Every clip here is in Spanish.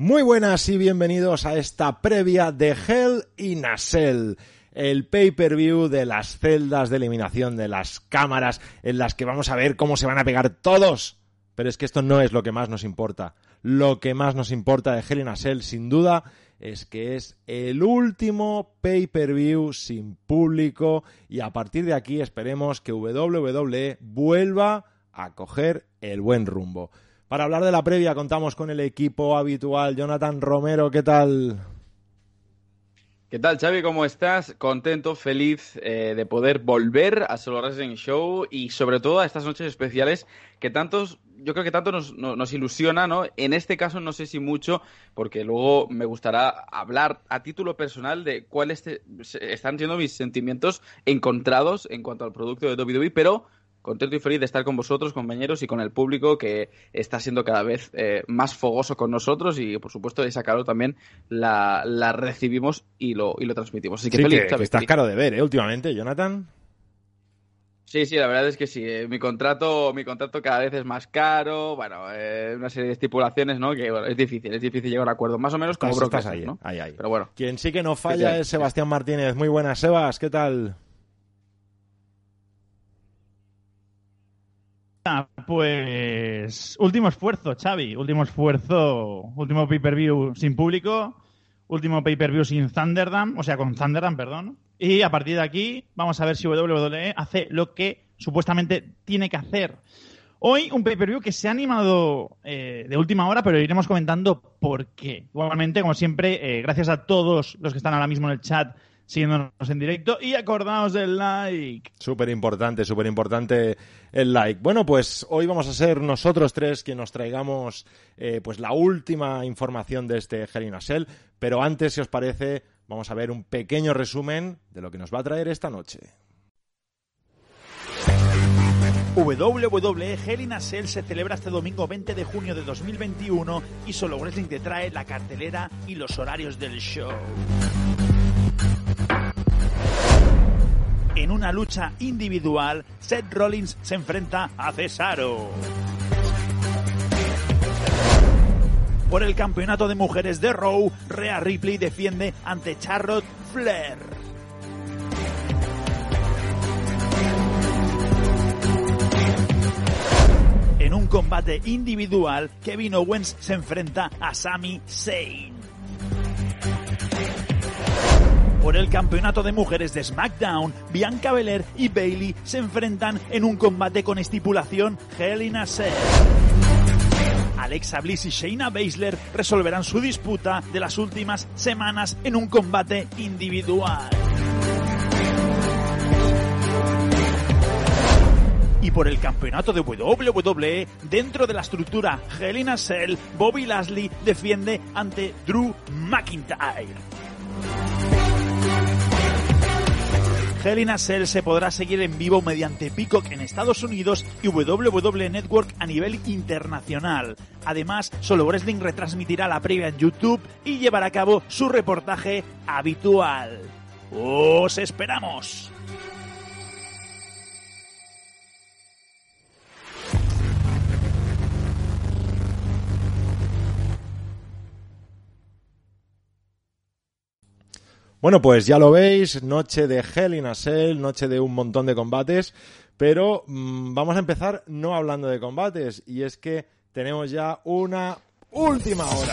Muy buenas y bienvenidos a esta previa de Hell in a Cell, el pay-per-view de las celdas de eliminación de las cámaras en las que vamos a ver cómo se van a pegar todos. Pero es que esto no es lo que más nos importa. Lo que más nos importa de Hell in a Cell, sin duda, es que es el último pay-per-view sin público y a partir de aquí esperemos que WWE vuelva a coger el buen rumbo. Para hablar de la previa contamos con el equipo habitual. Jonathan Romero, ¿qué tal? ¿Qué tal, Xavi? ¿Cómo estás? Contento, feliz eh, de poder volver a Solo Wrestling Show y sobre todo a estas noches especiales que tantos, yo creo que tanto nos, nos, ilusiona, ¿no? En este caso no sé si mucho, porque luego me gustará hablar a título personal de cuáles están siendo mis sentimientos encontrados en cuanto al producto de WWE, pero contento y feliz de estar con vosotros, compañeros, y con el público que está siendo cada vez eh, más fogoso con nosotros y, por supuesto, esa calor también la, la recibimos y lo, y lo transmitimos. Así que feliz, que, estás caro de ver, ¿eh? Últimamente, Jonathan. Sí, sí, la verdad es que sí. Eh, mi contrato, mi contrato cada vez es más caro. Bueno, eh, una serie de estipulaciones, ¿no? Que es difícil, es difícil llegar a acuerdo. Más o menos como Brock ahí, ¿no? Ahí, ahí. Pero bueno. Quien sí que no falla es Sebastián Martínez. Muy buenas, Sebas. ¿Qué tal? Pues último esfuerzo, Xavi, último esfuerzo, último pay-per-view sin público, último pay-per-view sin Thunderdam, o sea, con Thunderdam, perdón. Y a partir de aquí vamos a ver si WWE hace lo que supuestamente tiene que hacer. Hoy un pay-per-view que se ha animado eh, de última hora, pero iremos comentando por qué. Igualmente, como siempre, eh, gracias a todos los que están ahora mismo en el chat siguiéndonos en directo y acordaos del like. Súper importante, súper importante el like. Bueno, pues hoy vamos a ser nosotros tres quienes nos traigamos eh, pues la última información de este Hell pero antes, si os parece, vamos a ver un pequeño resumen de lo que nos va a traer esta noche. WWE Hell in Cell se celebra este domingo 20 de junio de 2021 y solo Wrestling te trae la cartelera y los horarios del show. En una lucha individual, Seth Rollins se enfrenta a Cesaro. Por el campeonato de mujeres de Raw, Rhea Ripley defiende ante Charlotte Flair. En un combate individual, Kevin Owens se enfrenta a Sami Zayn por el campeonato de mujeres de SmackDown, Bianca Belair y Bailey se enfrentan en un combate con estipulación Hell in a Cell. Alexa Bliss y Shayna Baszler resolverán su disputa de las últimas semanas en un combate individual. Y por el campeonato de WWE, dentro de la estructura Hell in a Cell, Bobby Lashley defiende ante Drew McIntyre. Hell in a Cell se podrá seguir en vivo mediante Peacock en Estados Unidos y WWE Network a nivel internacional. Además, Solo Wrestling retransmitirá la previa en YouTube y llevará a cabo su reportaje habitual. ¡Os esperamos! Bueno, pues ya lo veis, noche de Hell in a Cell, noche de un montón de combates, pero mmm, vamos a empezar no hablando de combates, y es que tenemos ya una última hora.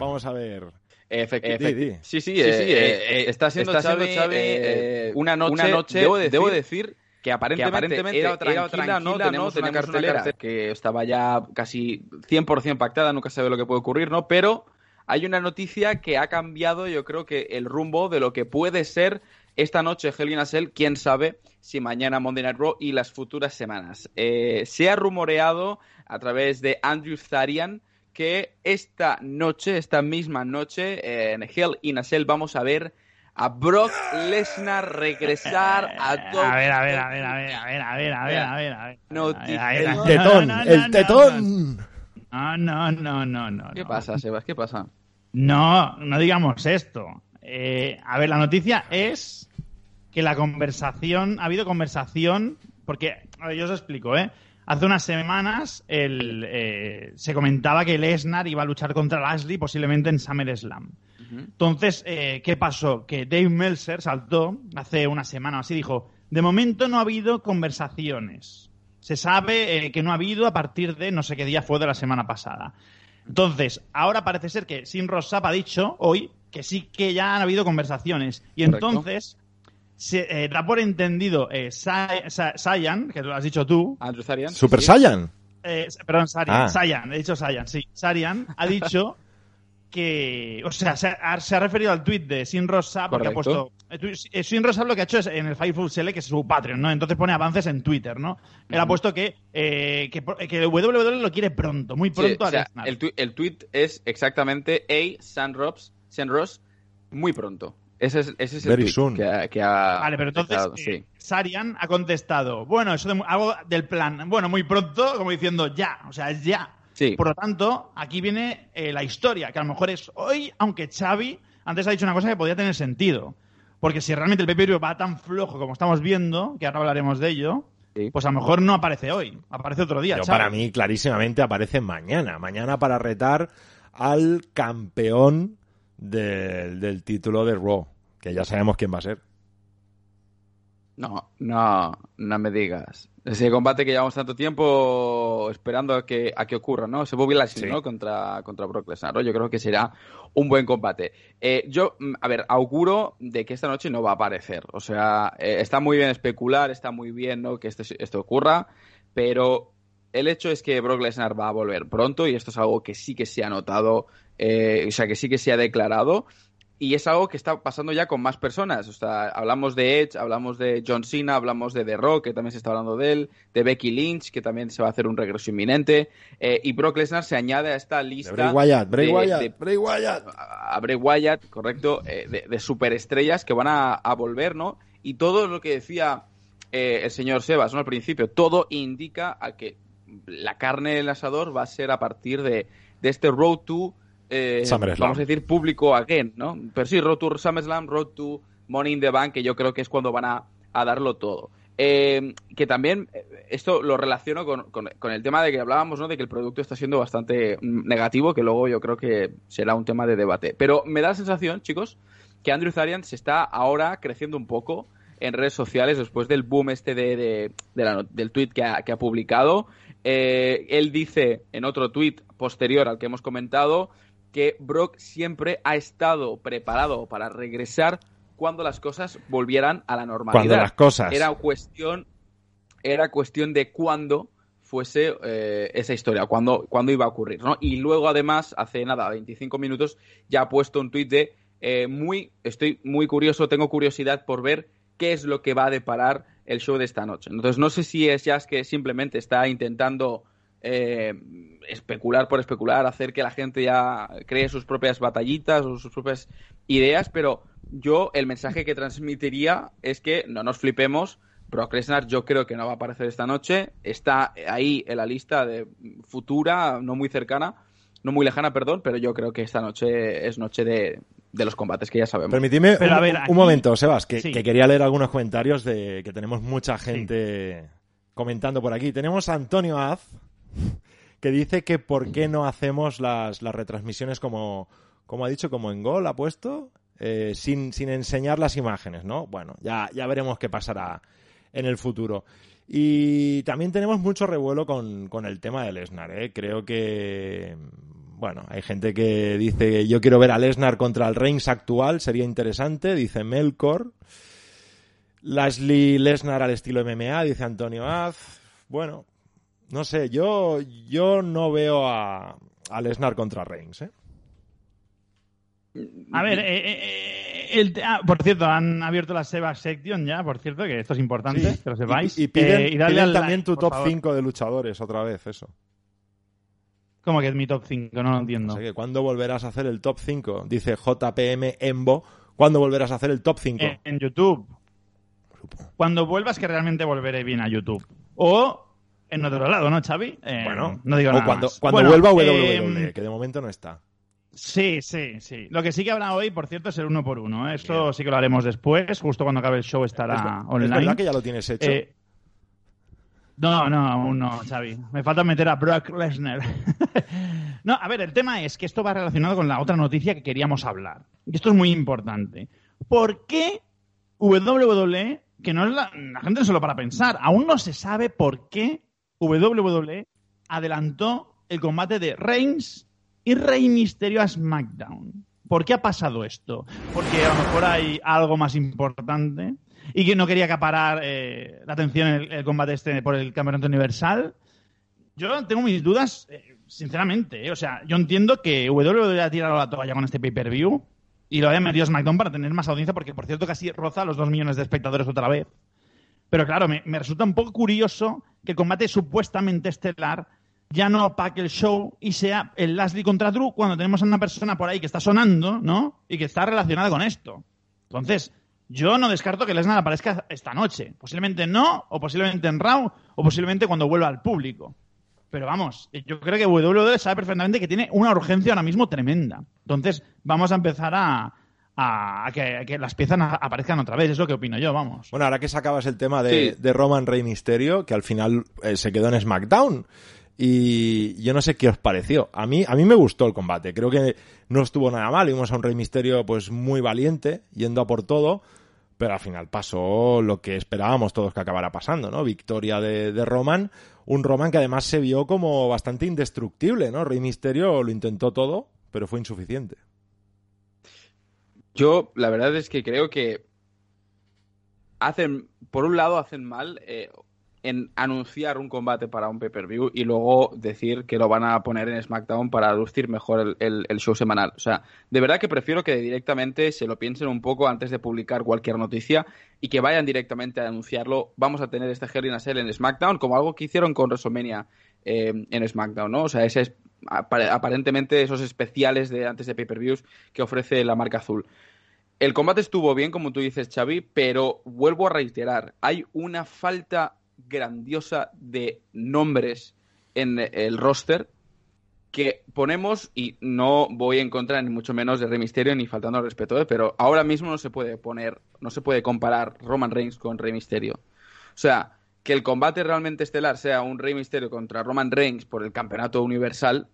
Vamos a ver. Efectivamente. Sí, sí, sí, eh, sí eh, eh, está siendo, está Xavi, Xavi eh, una noche, una noche debo, decir, debo decir que aparentemente, que aparentemente era, tranquila, era tranquila, no tenemos, no, una, cartelera una cartelera que estaba ya casi 100% pactada, nunca sabe lo que puede ocurrir, ¿no? Pero hay una noticia que ha cambiado, yo creo que el rumbo de lo que puede ser esta noche Hell in a quién sabe si mañana Monday Night Raw y las futuras semanas. Eh, se ha rumoreado a través de Andrew Zarian que esta noche, esta misma noche, en Hell in a Cell vamos a ver a Brock Lesnar regresar a todo. A ver, a ver, a ver, a ver, a ver, a ver, a ver, a ver. El tetón, el. No, no, no, no, no. ¿Qué pasa, Sebas? ¿Qué pasa? No, no digamos esto. Eh, a ver, la noticia es que la conversación, ha habido conversación, porque, a ver, yo os explico, ¿eh? Hace unas semanas el, eh, se comentaba que Lesnar iba a luchar contra Lashley posiblemente en SummerSlam. Entonces, eh, ¿qué pasó? Que Dave Meltzer saltó hace una semana o así, dijo, de momento no ha habido conversaciones. Se sabe eh, que no ha habido a partir de no sé qué día fue de la semana pasada. Entonces, ahora parece ser que Sin Rosap ha dicho hoy que sí que ya han habido conversaciones. Y Correcto. entonces, se eh, da por entendido eh, Sa- Sa- Sayan, que lo has dicho tú, Andrew. Super sí. Saiyan. eh, perdón, Sarian, Ah. Sayan, he dicho Sayan, sí. Sarian ha dicho que, o sea, se ha, se ha referido al tweet de Sin Rosa porque Correcto. ha puesto, eh, Sin Rosa lo que ha hecho es en el Fireful Select, que es su Patreon, ¿no? Entonces pone avances en Twitter, ¿no? Él ha puesto que, eh, que, que WWE lo quiere pronto, muy Sí, pronto o a sea, Lesnar. el, tu- el tweet es exactamente Ross, San Ross, muy pronto. Ese es, ese es el Very tweet soon. que ha, que ha- Vale, pero entonces eh, sí. Sarian ha contestado, bueno, eso de, algo del plan, bueno, muy pronto, como diciendo ya, o sea, es ya. Sí. Por lo tanto, aquí viene eh, la historia, que a lo mejor es hoy, aunque Xavi antes ha dicho una cosa que podría tener sentido. Porque si realmente el PPV va tan flojo como estamos viendo, que ahora hablaremos de ello, Sí. pues a lo mejor no aparece hoy, aparece otro día. Pero Xavi. para mí, clarísimamente, aparece mañana. Mañana para retar al campeón del, del título de Raw. Que ya sabemos quién va a ser. No, no, no me digas. Ese combate que llevamos tanto tiempo esperando a que, a que ocurra, ¿no? Ese Bobby Lashley, Sí. ¿no? Contra, contra Brock Lesnar, ¿no? Yo creo que será un buen combate. Eh, yo, mm, a ver, auguro de que esta noche no va a aparecer. O sea, eh, está muy bien especular, está muy bien, ¿no? Que esto, esto ocurra, pero el hecho es que Brock Lesnar va a volver pronto y esto es algo que sí que se ha notado, eh, o sea, que sí que se ha declarado. Y es algo que está pasando ya con más personas. O sea, hablamos de Edge, hablamos de John Cena, hablamos de The Rock, que también se está hablando de él, de Becky Lynch, que también se va a hacer un regreso inminente. eh, y Brock Lesnar se añade a esta De lista. Bray Wyatt, Bray de- Wyatt, de- Bray Wyatt. a a Bray Wyatt, correcto, eh, de, de superestrellas que van a, a volver, ¿no? Y todo lo que decía eh, el señor Sebas, ¿no? Al principio, todo indica a que la carne del asador va a ser a partir de, de este Road to, eh, vamos a decir, público again, ¿no? Pero sí, Road to SummerSlam, Road to Money in the Bank, que yo creo que es cuando van a, a darlo todo. Eh, que también eh, esto lo relaciono con, con- con el tema de que hablábamos, ¿no? De que el producto está siendo bastante mm, negativo, que luego yo creo que será un tema de debate. Pero me da la sensación, chicos, que Andrew Zarian se está ahora creciendo un poco en redes sociales después del boom este de, de- de la not- del tweet que ha, que ha publicado. Eh, él dice en otro tweet posterior al que hemos comentado que Brock siempre ha estado preparado para regresar cuando las cosas volvieran a la normalidad. Cuando las cosas. Era cuestión, era cuestión de cuándo fuese eh, esa historia, cuándo, cuándo iba a ocurrir, ¿no? Y luego, además, hace nada, 25 minutos, ya ha puesto un tuit de eh, muy, estoy muy curioso, tengo curiosidad por ver qué es lo que va a deparar el show de esta noche. Entonces, no sé si es ya que simplemente está intentando eh, especular por especular, hacer que la gente ya cree sus propias batallitas o sus propias ideas, pero yo el mensaje que transmitiría es que no nos flipemos. Brock Lesnar yo creo que no va a aparecer esta noche. Está ahí en la lista de futura, no muy cercana, no muy lejana, perdón, pero yo creo que esta noche es noche de, de los combates que ya sabemos. Permitidme Pero un, a ver, un aquí- momento, Sebas, que, Sí. que quería leer algunos comentarios de que tenemos mucha gente comentando por aquí. Tenemos a Antonio Az, que dice que por qué no hacemos las, las retransmisiones como, como ha dicho, como en Gol ha puesto, eh, sin, sin enseñar las imágenes, ¿no? Bueno, ya, ya veremos qué pasará en el futuro. Y también tenemos mucho revuelo con, con el tema de Lesnar, ¿eh? Creo que, bueno, hay gente que dice, yo quiero ver a Lesnar contra el Reigns actual, sería interesante, dice Melkor. Lashley Lesnar al estilo MMA, dice Antonio Az. Bueno, no sé, yo, yo no veo a, a Lesnar contra Reigns, ¿eh? A ver, eh, eh, eh, el, ah, por cierto, han abierto la Seba Section ya, por cierto, que esto es importante, Sí. que lo sepáis. Y, y piden, Eh, y piden también like, tu top favor. 5 de luchadores otra vez, eso. ¿Cómo que es mi top 5? No lo entiendo. O sea que ¿cuándo volverás a hacer el top 5? Dice JPM Embo. ¿Cuándo volverás a hacer el top 5? En, en YouTube. Cuando vuelvas, que realmente volveré bien a YouTube. O en otro lado, ¿no, Xavi? Eh, bueno, no digo nada cuando, más. cuando Bueno, vuelva eh, WWE, que de momento no está. Sí, sí, sí. Lo que sí que habrá hoy, por cierto, es el uno por uno. ¿eh? Esto sí que lo haremos después. Justo cuando acabe el show estará es, online. es verdad que ya lo tienes hecho. Eh, no, no, aún no, Xavi. Me falta meter a Brock Lesnar. no, a ver, el tema es que esto va relacionado con la otra noticia que queríamos hablar. Y esto es muy importante. ¿Por qué WWE, que no es la, la gente no solo para pensar, aún no se sabe por qué WWE adelantó el combate de Reigns y Rey Misterio a SmackDown? ¿Por qué ha pasado esto? Porque a lo mejor hay algo más importante y que no quería acaparar eh, la atención el, el combate este por el campeonato universal. Yo tengo mis dudas, eh, sinceramente. eh. O sea, yo entiendo que WWE ha tirado la toalla con este pay-per-view y lo haya metido a SmackDown para tener más audiencia, porque por cierto casi roza los dos millones de espectadores otra vez. Pero claro, me, me resulta un poco curioso que combate supuestamente estelar ya no apague el show y sea el Lashley contra Drew cuando tenemos a una persona por ahí que está sonando, ¿no? Y que está relacionada con esto. Entonces, yo no descarto que Lesnar aparezca esta noche. Posiblemente no, o posiblemente en Raw, o posiblemente cuando vuelva al público. Pero vamos, yo creo que WWE sabe perfectamente que tiene una urgencia ahora mismo tremenda. Entonces, vamos a empezar a, a- a que, a que las piezas aparezcan otra vez. Es lo que opino yo, vamos. Bueno, ahora que sacabas el tema de, Sí. de Roman Rey Misterio, que al final eh, se quedó en SmackDown. Y yo no sé qué os pareció. A mí, a mí me gustó el combate. Creo que no estuvo nada mal. Vimos a un Rey Misterio pues muy valiente, yendo a por todo. Pero al final pasó lo que esperábamos todos que acabara pasando, ¿no? Victoria de, de Roman. Un Roman que además se vio como bastante indestructible, ¿no? Rey Misterio lo intentó todo, pero fue insuficiente. Yo, la verdad es que creo que hacen, por un lado, hacen mal eh, en anunciar un combate para un pay-per-view y luego decir que lo van a poner en SmackDown para lucir mejor el, show semanal. O sea, de verdad que prefiero que directamente se lo piensen un poco antes de publicar cualquier noticia y que vayan directamente a anunciarlo. Vamos a tener este Hell in a Cell en SmackDown, como algo que hicieron con WrestleMania eh, en SmackDown, ¿no? O sea, ese es aparentemente esos especiales de antes de pay-per-views que ofrece la marca azul. El combate estuvo bien, como tú dices, Xavi, pero vuelvo a reiterar, hay una falta grandiosa de nombres en el roster que ponemos, y no voy en contra ni mucho menos de Rey Mysterio ni faltando al respeto, ¿eh? pero ahora mismo no se puede poner, no se puede comparar Roman Reigns con Rey Mysterio. O sea, que el combate realmente estelar sea un Rey Mysterio contra Roman Reigns por el campeonato universal,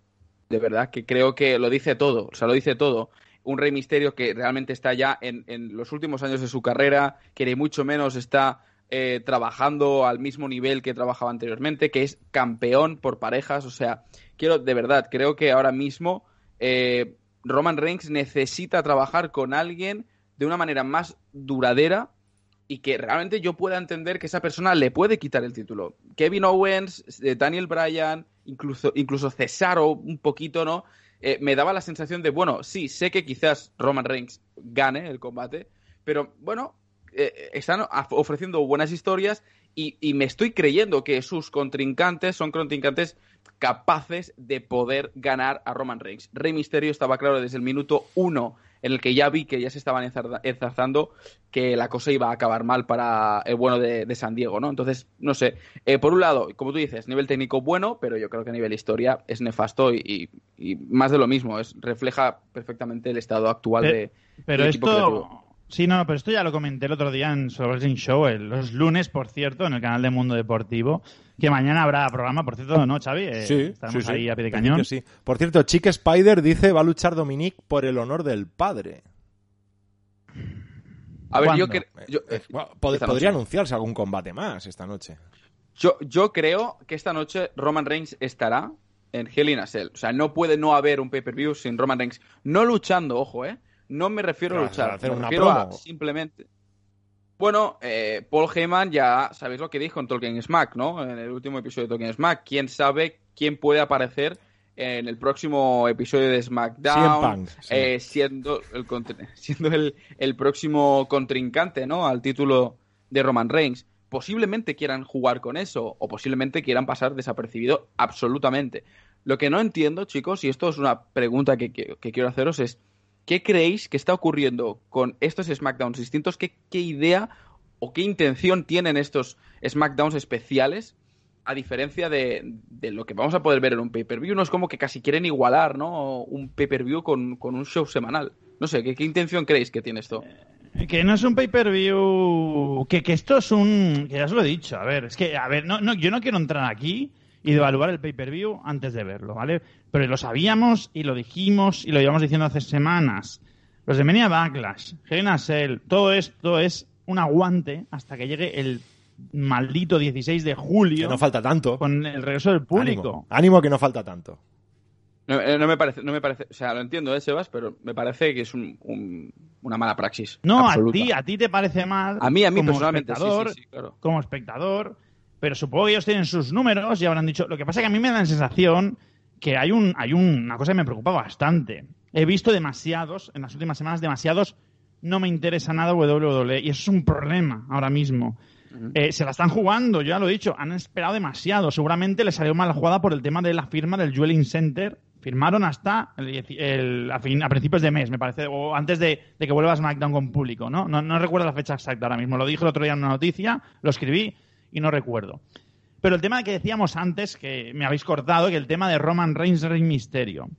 de verdad que creo que lo dice todo, o sea, lo dice todo. Un Rey Misterio que realmente está ya en, en los últimos años de su carrera, que ni mucho menos está eh, trabajando al mismo nivel que trabajaba anteriormente, que es campeón por parejas, o sea, quiero, de verdad, creo que ahora mismo eh, Roman Reigns necesita trabajar con alguien de una manera más duradera y que realmente yo pueda entender que esa persona le puede quitar el título. Kevin Owens, eh, Daniel Bryan, incluso, incluso Cesaro un poquito, ¿no? Eh, me daba la sensación de, bueno, sí, sé que quizás Roman Reigns gane el combate, pero bueno, eh, están ofreciendo buenas historias y, y me estoy creyendo que sus contrincantes son contrincantes capaces de poder ganar a Roman Reigns. Rey Mysterio estaba claro desde el minuto uno en el que ya vi que ya se estaban enzarza- enzarzando que la cosa iba a acabar mal para el bueno de, de San Diego, ¿no? Entonces, no sé. Eh, por un lado, como tú dices, nivel técnico bueno, pero yo creo que a nivel historia es nefasto y, y- y más de lo mismo. Es, refleja perfectamente el estado actual de, Pero del equipo esto. Sí, no, pero esto ya lo comenté el otro día en Solo Wrestling Show, el- los lunes, por cierto, en el canal de Mundo Deportivo, que mañana habrá programa, por cierto, ¿no, Xavi? Eh, Sí, estaremos sí, sí. ahí a pie de cañón. sí. Por cierto, Chick Spider dice va a luchar Dominic por el honor del padre. A ver, yo, yo, Eh, bueno, pod- esta podría noche. anunciarse algún combate más esta noche. Yo, yo creo que esta noche Roman Reigns estará en Hell in a Cell. O sea, no puede no haber un pay-per-view sin Roman Reigns. No luchando, ojo, ¿eh? No me refiero a luchar. hacer me una refiero a simplemente... Bueno, eh, Paul Heyman ya sabéis lo que dijo en Talking Smack, ¿no? En el último episodio de Talking Smack. ¿Quién sabe quién puede aparecer en el próximo episodio de SmackDown, eh, siendo, el, siendo el, el, próximo contrincante ¿no? al título de Roman Reigns. Posiblemente quieran jugar con eso o posiblemente quieran pasar desapercibido absolutamente. Lo que no entiendo, chicos, y esto es una pregunta que, quiero haceros, es ¿qué creéis que está ocurriendo con estos SmackDowns distintos? ¿Qué, idea o qué intención tienen estos SmackDowns especiales a diferencia de, lo que vamos a poder ver en un pay-per-view, no es como que casi quieren igualar, ¿no? Un pay-per-view con, un show semanal. No sé, ¿qué, intención creéis que tiene esto? Eh, que no es un pay-per-view... Que, que esto es un... Que ya os lo he dicho, a ver, es que, a ver, no, no, yo no quiero entrar aquí y devaluar el pay-per-view antes de verlo, ¿vale? Pero lo sabíamos y lo dijimos y lo llevamos diciendo hace semanas. Los de Menia Backlash, Hell todo esto es un aguante hasta que llegue el maldito 16 de julio. Que no falta tanto. Con el regreso del público. Ánimo, que no falta tanto. Eh, no, me parece, no me parece, o sea, lo entiendo, ¿eh, Sebas? Pero me parece que es una mala praxis. No, a ti, a ti te parece mal. A mí, a mí personalmente, espectador, sí, claro. Como espectador, pero supongo que ellos tienen sus números y habrán dicho. Lo que pasa es que a mí me da la sensación que hay un, hay una cosa que me preocupa bastante. He visto demasiados, en las últimas semanas, demasiados. No me interesa nada WWE y eso es un problema ahora mismo. Eh, se la están jugando, ya lo he dicho, han esperado demasiado. Seguramente les salió mal la jugada por el tema de la firma del Jewelin Center. Firmaron hasta el, a, principios de mes, me parece, o antes de, que vuelva SmackDown con público, ¿no? ¿no? recuerdo la fecha exacta ahora mismo. Lo dije el otro día en una noticia, lo escribí y no recuerdo. Pero el tema que decíamos antes, que me habéis cortado, que el tema de Roman Reigns Rey Misterio.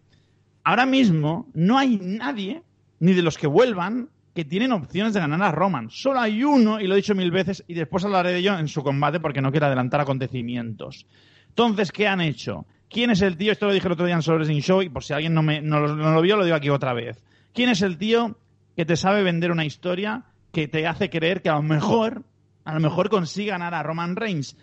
Ahora mismo no hay nadie, ni de los que vuelvan, que tienen opciones de ganar a Roman. Solo hay uno, y lo he dicho mil veces, y después hablaré de ello en su combate porque no quiero adelantar acontecimientos. Entonces, ¿qué han hecho? ¿Quién es el tío? Esto lo dije el otro día en Soul Show, y por si alguien no, me, no, lo, vio, lo digo aquí otra vez. ¿Quién es el tío que te sabe vender una historia que te hace creer que a lo mejor, a lo mejor consigue ganar a Roman Reigns?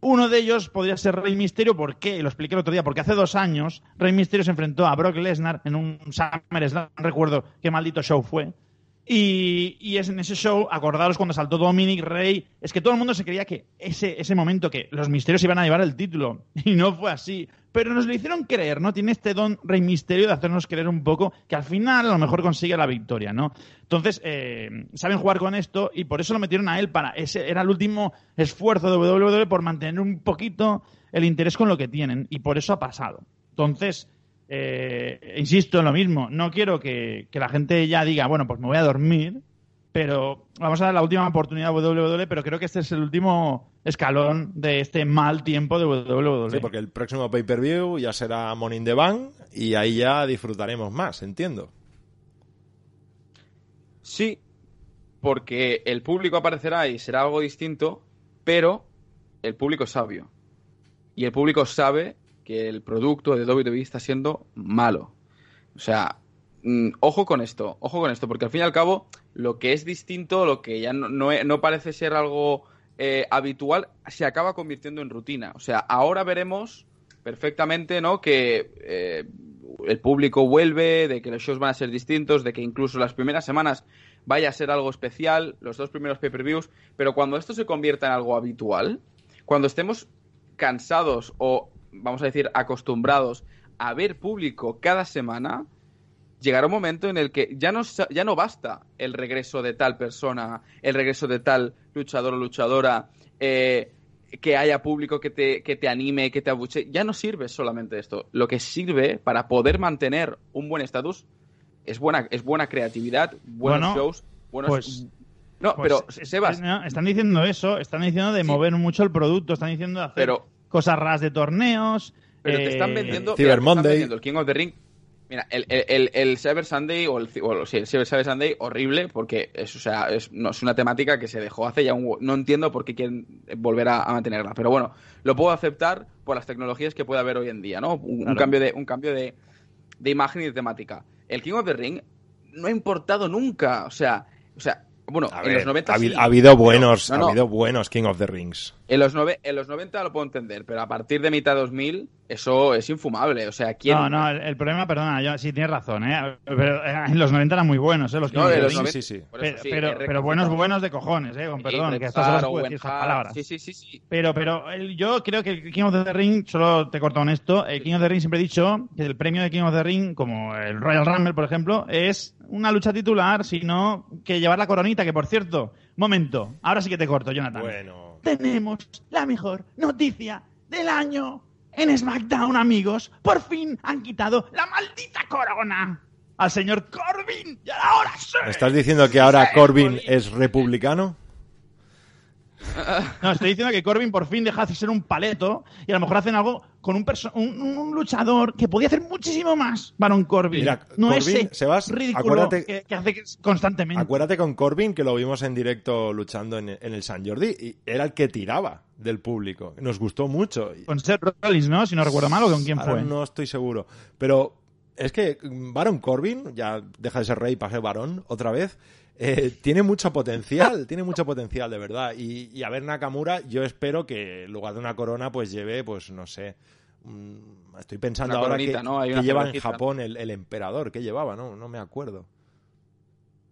Uno de ellos podría ser Rey Misterio, ¿por qué? Lo expliqué el otro día, porque hace dos años Rey Misterio se enfrentó a Brock Lesnar en un SummerSlam, no recuerdo qué maldito show fue, y, es en ese show, acordaros cuando saltó Dominic Rey, es que todo el mundo se creía que ese, ese momento que los misterios iban a llevar el título, y no fue así. Pero nos lo hicieron creer, ¿no? Tiene este don Rey Misterio de hacernos creer un poco que al final a lo mejor consigue la victoria, ¿no? Entonces, eh, saben jugar con esto y por eso lo metieron a él para. Ese era el último esfuerzo de WWE por mantener un poquito el interés con lo que tienen, y por eso ha pasado. Entonces, eh, insisto en lo mismo, no quiero que, la gente ya diga, bueno, pues me voy a dormir, pero vamos a dar la última oportunidad a WWE, pero creo que este es el último escalón de este mal tiempo de WWE. Sí, porque el próximo pay-per-view ya será Money in the Bank y ahí ya disfrutaremos más, entiendo. Sí, porque el público aparecerá y será algo distinto, pero el público es sabio. Y el público sabe que el producto de WWE está siendo malo. O sea, mm, ojo con esto, ojo con esto, porque al fin y al cabo, lo que es distinto, lo que ya no, no, parece ser algo eh, habitual, se acaba convirtiendo en rutina. O sea, ahora veremos perfectamente, ¿no? Que eh, el público vuelve, de que los shows van a ser distintos, de que incluso las primeras semanas vaya a ser algo especial, los dos primeros pay-per-views, pero cuando esto se convierta en algo habitual, cuando estemos cansados o vamos a decir, acostumbrados a ver público cada semana, llegará un momento en el que ya no, ya no basta el regreso de tal persona, el regreso de tal luchador o luchadora, eh, que haya público que te, que te anime, que te abuche. Ya no sirve solamente esto. Lo que sirve para poder mantener un buen estatus es buena, es buena creatividad, buenos shows, buenos... Pues, no, pues pero Sebas... están diciendo eso, están diciendo de mover mucho el producto, están diciendo de hacer... Pero, cosas raras de torneos. Pero te están eh, vendiendo. Cyber Monday. el King of the Ring. Mira, el, el, el, Cyber Sunday o el, sí, el Cyber Sunday horrible porque es, o sea, es, no, es una temática que se dejó hace ya un... No entiendo por qué quieren volver a, mantenerla. Pero bueno, lo puedo aceptar por las tecnologías que puede haber hoy en día, ¿no? Un, cambio, de, un cambio de, de imagen y de temática. El King of the Ring no ha importado nunca. O sea, o sea bueno, en los 90 ha, habido buenos, ha habido buenos King of the Rings. En los, nove- en los 90 lo puedo entender, pero a partir de mitad de 2000 eso es infumable. O sea, ¿quién...? No, no, el, el problema, perdona, yo, sí tienes razón, ¿eh? Pero eh, en los 90 eran muy buenos, ¿eh? Los No, los the Ring. 90 sí, sí. Pero, sí, pero, he pero buenos, buenos de cojones, ¿eh? Con perdón, que se puede Owen decir estas palabras. Sí, sí, sí, sí. Pero, pero el- yo creo que el King of the Ring, solo te corto con esto, el King of the Ring siempre he dicho que el premio de King of the Ring, como el Royal Rumble, por ejemplo, es una lucha titular, sino que llevar la coronita, que por cierto, momento, ahora sí que te corto, Jonathan. Bueno. Tenemos la mejor noticia del año. En SmackDown, amigos, por fin han quitado la maldita corona al señor Corbin. Y ahora sí. ¿Me estás diciendo que ahora Corbin es republicano? No, estoy diciendo que Corbin por fin deja de ser un paleto y a lo mejor hacen algo con un, un, un luchador que podía hacer muchísimo más, Baron Corbin. Mira, no Corbin, ese Sebas, ridículo acuérdate- que, que hace constantemente. Acuérdate con Corbin que lo vimos en directo luchando en, en el San Jordi y era el que tiraba del público. Nos gustó mucho. Con Seth Rollins, ¿no? Si no recuerdo mal, ¿o con quién ahora fue? No estoy seguro. Pero es que Baron Corbin, ya deja de ser rey para ser varón otra vez, eh, tiene mucho potencial, tiene mucho potencial, de verdad. Y, y a ver Nakamura, yo espero que en lugar de una corona, pues lleve, pues no sé. mm, Estoy pensando Una ahora coronita, que, que lleva en. Japón el, el emperador, que llevaba, ¿no? No me acuerdo.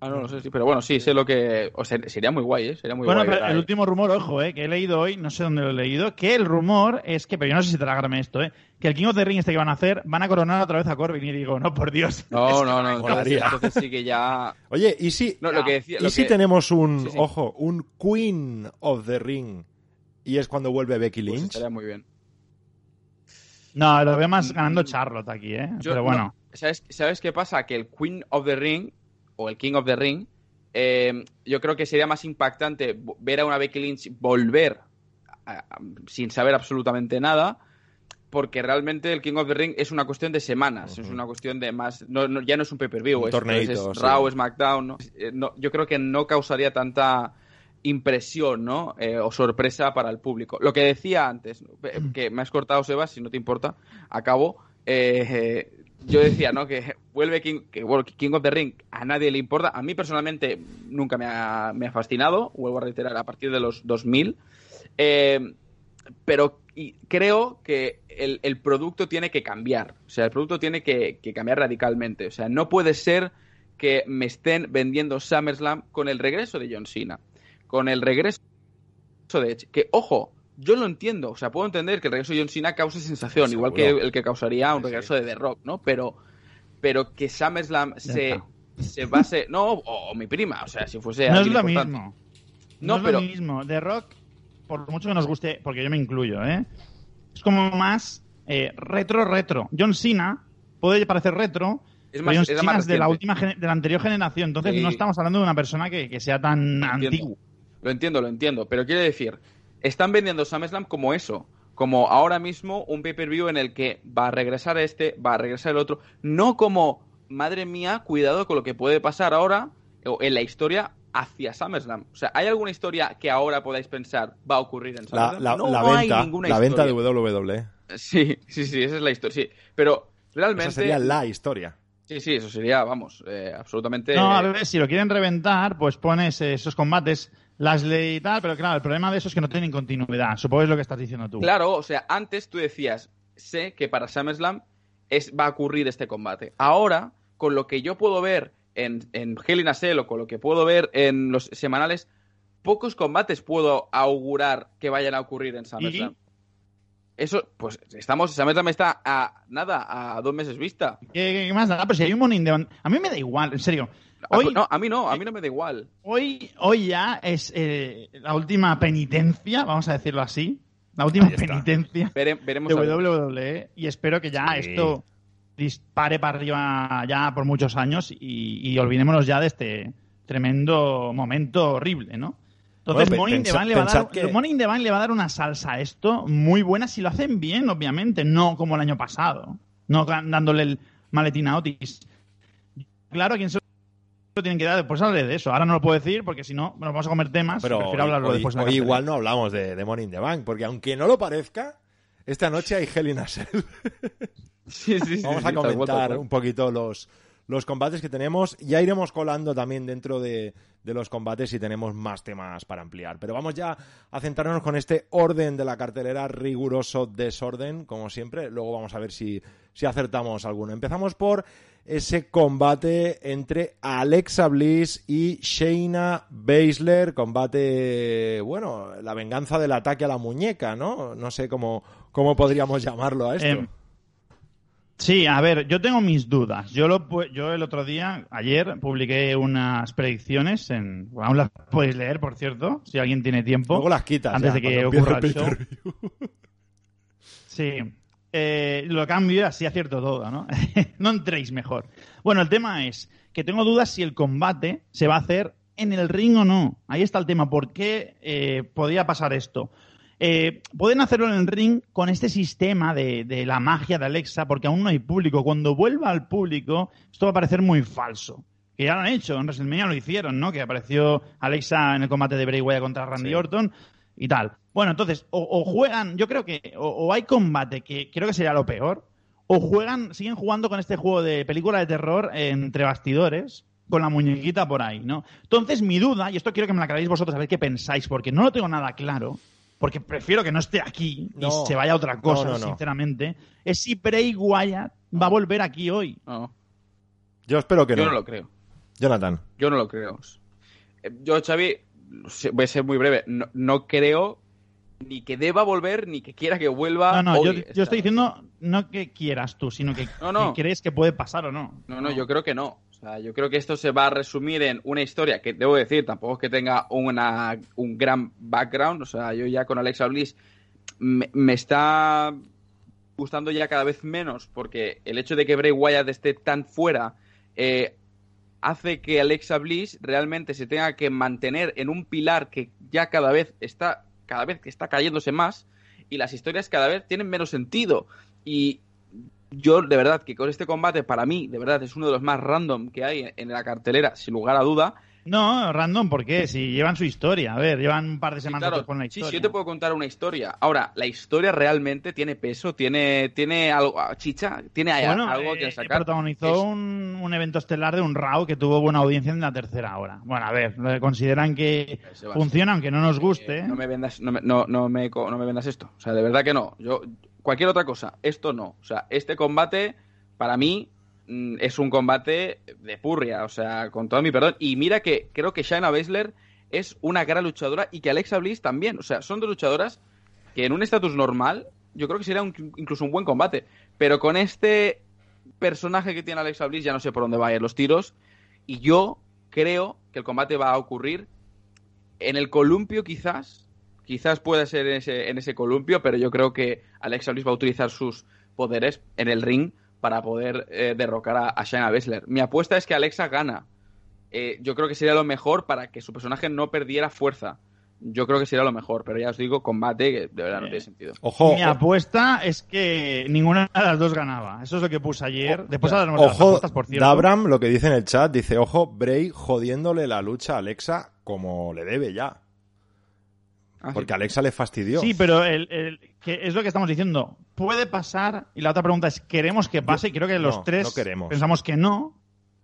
Ah, no, no sé, sí, pero bueno, sí, sé lo que... O sea, sería muy guay, ¿eh? Sería muy Bueno, guay. pero ¿verdad? el último rumor, ojo, eh, que he leído hoy, no sé dónde lo he leído, que el rumor es que, pero yo no sé si tragarme esto, eh, que el King of the Ring este que van a hacer, van a coronar otra vez a Corbin. Y digo, no, por Dios. No, no, no. Entonces, sí que ya... Oye, ¿y si, No, lo que decía... ¿y lo si que- tenemos un, Sí, sí. ojo, un Queen of the Ring y es cuando vuelve Becky pues Lynch? estaría muy bien. No, lo veo más ganando Charlotte aquí, eh. Yo- pero bueno. no, ¿sabes, ¿Sabes qué pasa? Que el Queen of the Ring, o el King of the Ring, eh, yo creo que sería más impactante ver a una Becky Lynch volver a- a- sin saber absolutamente nada, porque realmente el King of the Ring es una cuestión de semanas, es una cuestión de más... No, no- ya no es un pay-per-view, es, torneito, es sí. Raw, SmackDown, ¿no? Eh, no, yo creo que no causaría tanta impresión, ¿no? Eh, o sorpresa para el público. Lo que decía antes, que me has cortado, Sebas, si no te importa, acabo. Eh, yo decía, ¿no? Que vuelve King, King of the Ring a nadie le importa. A mí personalmente nunca me ha, me ha fascinado, vuelvo a reiterar, a partir de los 2000. Eh, pero creo que el, el producto tiene que cambiar. O sea, el producto tiene que, que cambiar radicalmente. O sea, no puede ser que me estén vendiendo SummerSlam con el regreso de John Cena, con el regreso de Edge. Que, ojo, yo lo entiendo. O sea, puedo entender que el regreso de John Cena cause sensación, igual que el que causaría un regreso de The Rock, ¿no? Pero, pero que SummerSlam se, se base. No, o, o mi prima, o sea, si fuese. No es lo importante. mismo. No, No, es pero- lo mismo. The Rock, por mucho que nos guste, porque yo me incluyo, ¿eh? Es como más eh, retro, retro. John Cena puede parecer retro, Es más, John es Cena más es de la última de la anterior generación. Entonces Sí. no estamos hablando de una persona que, que sea tan Lo entiendo. antiguo. Lo entiendo, lo entiendo. Pero quiero decir, están vendiendo SummerSlam como eso. Como ahora mismo un pay-per-view en el que va a regresar este, va a regresar el otro. No como, madre mía, cuidado con lo que puede pasar ahora o en la historia hacia SummerSlam. O sea, ¿hay alguna historia que ahora podáis pensar va a ocurrir en La, SummerSlam? la- no la hay venta, ninguna la venta de. WWE. Sí, sí, sí, esa es la historia. Sí. Pero realmente... Esa sería la historia. Sí, sí, eso sería, vamos, eh, absolutamente... No, a ver, si lo quieren reventar, pues pones eh, esos combates, Lashley y tal, pero claro, el problema de eso es que no tienen continuidad. Supongo que es lo que estás diciendo tú. Claro, o sea, antes tú decías, sé que para SummerSlam es, va a ocurrir este combate. Ahora, con lo que yo puedo ver en, en Hell in a Cell o con lo que puedo ver en los semanales, pocos combates puedo augurar que vayan a ocurrir en SummerSlam. Eso, pues estamos, SummerSlam está a nada, a dos meses vista. ¿Qué, qué más da? Pero si hay un the Bank- A mí me da igual, en serio. Hoy, no, a mí no, a mí no me da igual. hoy, hoy ya es eh, la última penitencia, vamos a decirlo así. La última penitencia Vere- veremos de. WWE y espero que ya Sí. esto dispare para arriba ya por muchos años y, y olvidémonos ya de este tremendo momento horrible, ¿no? Entonces, Bueno, le va a dar, pensad que- Money in the Bank le va a dar una salsa a esto muy buena si lo hacen bien, obviamente, no como el año pasado, no dándole el maletín a Otis. Claro, a quien se lo tienen que dar, después hablaré de eso. Ahora no lo puedo decir porque si no nos vamos a comer temas, Pero prefiero hoy, hablarlo hoy- después. en hoy igual no hablamos de, de Money in the Bank, porque aunque no lo parezca, esta noche hay Hell in a Cell. Sí, sí, sí, Vamos sí, a comentar un poquito los, los combates que tenemos. Ya iremos colando también dentro de, de los combates y tenemos más temas para ampliar. Pero vamos ya a centrarnos con este orden de la cartelera, riguroso desorden, como siempre. Luego vamos a ver si, si acertamos alguno. Empezamos por ese combate entre Alexa Bliss y Shayna Baszler, combate, bueno, la venganza del ataque a la muñeca, ¿no? No sé cómo, cómo podríamos llamarlo a esto. Em, sí, a ver, yo tengo mis dudas. Yo, lo, yo el otro día, ayer, publiqué unas predicciones, en, bueno, aún las podéis leer, por cierto, si alguien tiene tiempo. Luego las quitas. antes ya, de que ocurra el show. Sí. Eh, lo cambio y así acierto todo, ¿no? no entréis mejor. Bueno, el tema es que tengo dudas si el combate se va a hacer en el ring o no. Ahí está el tema. ¿Por qué eh, podría pasar esto? Eh, pueden hacerlo en el ring con este sistema de, de la magia de Alexa, porque aún no hay público. Cuando vuelva al público, esto va a parecer muy falso. Que ya lo han hecho, en WrestleMania lo hicieron, ¿no? Que apareció Alexa en el combate de Bray Wyatt contra Randy Sí. Orton y tal. Bueno, entonces, o, o juegan, yo creo que, o, o hay combate, que creo que sería lo peor, o juegan, siguen jugando con este juego de película de terror entre bastidores, con la muñequita por ahí, ¿no? Entonces, mi duda, y esto quiero que me la aclaréis vosotros a ver qué pensáis, porque no lo tengo nada claro, porque prefiero que no esté aquí No. y se vaya a otra cosa, No, no, no. sinceramente, es si Bray Wyatt va a volver aquí hoy. No, Yo espero que yo no. no lo creo. Jonathan. Yo no lo creo. Eh, Yo, Xavi, voy a ser muy breve. No, no creo ni que deba volver ni que quiera que vuelva. No, no, yo, estoy diciendo no que quieras tú, sino que, No, no. que crees que puede pasar o no. No, no, yo creo que no. O sea, yo creo que esto se va a resumir en una historia que, debo decir, tampoco es que tenga una, un gran background. O sea, yo ya con Alexa Bliss me, me está gustando ya cada vez menos porque el hecho de que Bray Wyatt esté tan fuera eh, hace que Alexa Bliss realmente se tenga que mantener en un pilar que ya cada vez está cada vez que está cayéndose más y las historias cada vez tienen menos sentido. Y yo de verdad que con este combate para mí de verdad es uno de los más random que hay en la cartelera sin lugar a duda No, random, ¿por qué? Si llevan su historia. A ver, llevan un par de Sí, semanas claro, con la sí, historia. sí, yo te puedo contar una historia. Ahora, la historia realmente tiene peso, tiene, tiene algo, chicha, tiene Bueno, algo eh, que sacar. protagonizó Es- un, un evento estelar de un Raw que tuvo buena audiencia en la tercera hora. Bueno, a ver, lo- consideran que funciona, aunque no nos Eh, guste. no me vendas, no me, no, no me, no me vendas esto. O sea, de verdad que no. Yo, cualquier otra cosa, esto no. O sea, este combate, para mí, es un combate de purria. O sea, con todo mi perdón. Y mira que creo que Shayna Baszler es una gran luchadora y que Alexa Bliss también. O sea, son dos luchadoras que en un estatus normal, yo creo que sería incluso un buen combate. Pero con este personaje que tiene Alexa Bliss, ya no sé por dónde va a ir los tiros. Y yo creo que el combate va a ocurrir en el columpio quizás, quizás pueda ser en ese, en ese columpio, pero yo creo que Alexa Bliss va a utilizar sus poderes en el ring para poder eh, derrocar a, a Shayna Baszler. Mi apuesta es que Alexa gana. Eh, yo creo que sería lo mejor para que su personaje no perdiera fuerza. Yo creo que sería lo mejor, pero ya os digo, combate que de verdad no tiene sentido. Ojo, Mi apuesta es que ninguna de las dos ganaba. Eso es lo que puse ayer. Después hablaremos de las ojo, apuestas, por cierto. Dabram lo que dice en el chat, dice, ojo, Bray jodiéndole la lucha a Alexa como le debe ya. Ah, sí. Porque Alexa le fastidió. Sí, pero el, el- que es lo que estamos diciendo. Puede pasar, y la otra pregunta es, ¿queremos que pase? Y creo que los no, tres no queremos. pensamos que no.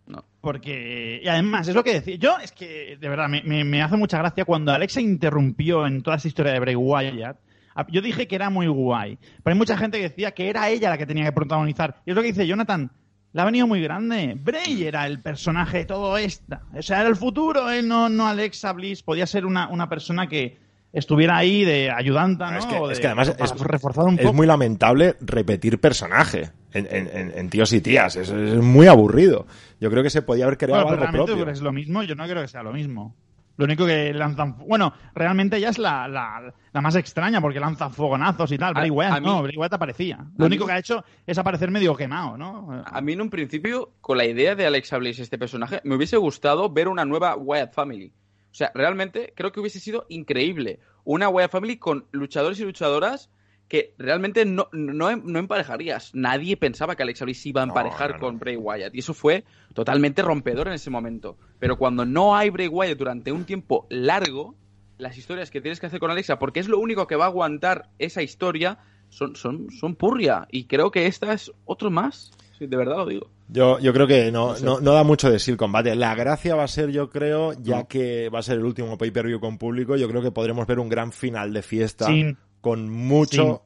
No. Porque, y además, es lo que decía. Yo, es que, de verdad, me, me- me hace mucha gracia cuando Alexa interrumpió en toda esta historia de Bray Wyatt. a- Yo dije que era muy guay. Pero hay mucha gente que decía que era ella la que tenía que protagonizar. Y es lo que dice Jonathan. La ha venido muy grande. Bray era el personaje de todo esto. O sea, era el futuro, ¿eh? no, no Alexa Bliss. Podía ser una, una persona que estuviera ahí de ayudanta, ¿no? Es que, O de- es que además es, reforzar un es poco. muy lamentable repetir personaje en, en- en- en tíos y tías. Es, es muy aburrido. Yo creo que se podía haber creado Bueno, pero algo realmente propio. es lo mismo, yo no creo que sea lo mismo. Lo único que lanzan... Bueno, realmente ella es la, la, la más extraña porque lanza fogonazos y tal. Bray A- Wyatt mí- no, Bray Wyatt aparecía. Lo mí- único que ha hecho es aparecer medio quemado, ¿no? A mí en un principio, con la idea de Alexa Bliss, este personaje, me hubiese gustado ver una nueva Wyatt Family. O sea, realmente creo que hubiese sido increíble. Una Wyatt Family con luchadores y luchadoras que realmente no, no, no emparejarías. Nadie pensaba que Alexa Bliss iba a emparejar no, no. con Bray Wyatt. Y eso fue totalmente rompedor en ese momento. Pero cuando no hay Bray Wyatt durante un tiempo largo, las historias que tienes que hacer con Alexa, porque es lo único que va a aguantar esa historia, son, son, son purria. Y creo que esta es otro más. Sí, de verdad lo digo. Yo, yo creo que no, no, no, da mucho de sí el combate. La gracia va a ser, yo creo, ya que va a ser el último pay-per-view con público, yo creo que podremos ver un gran final de fiesta Sin. con mucho...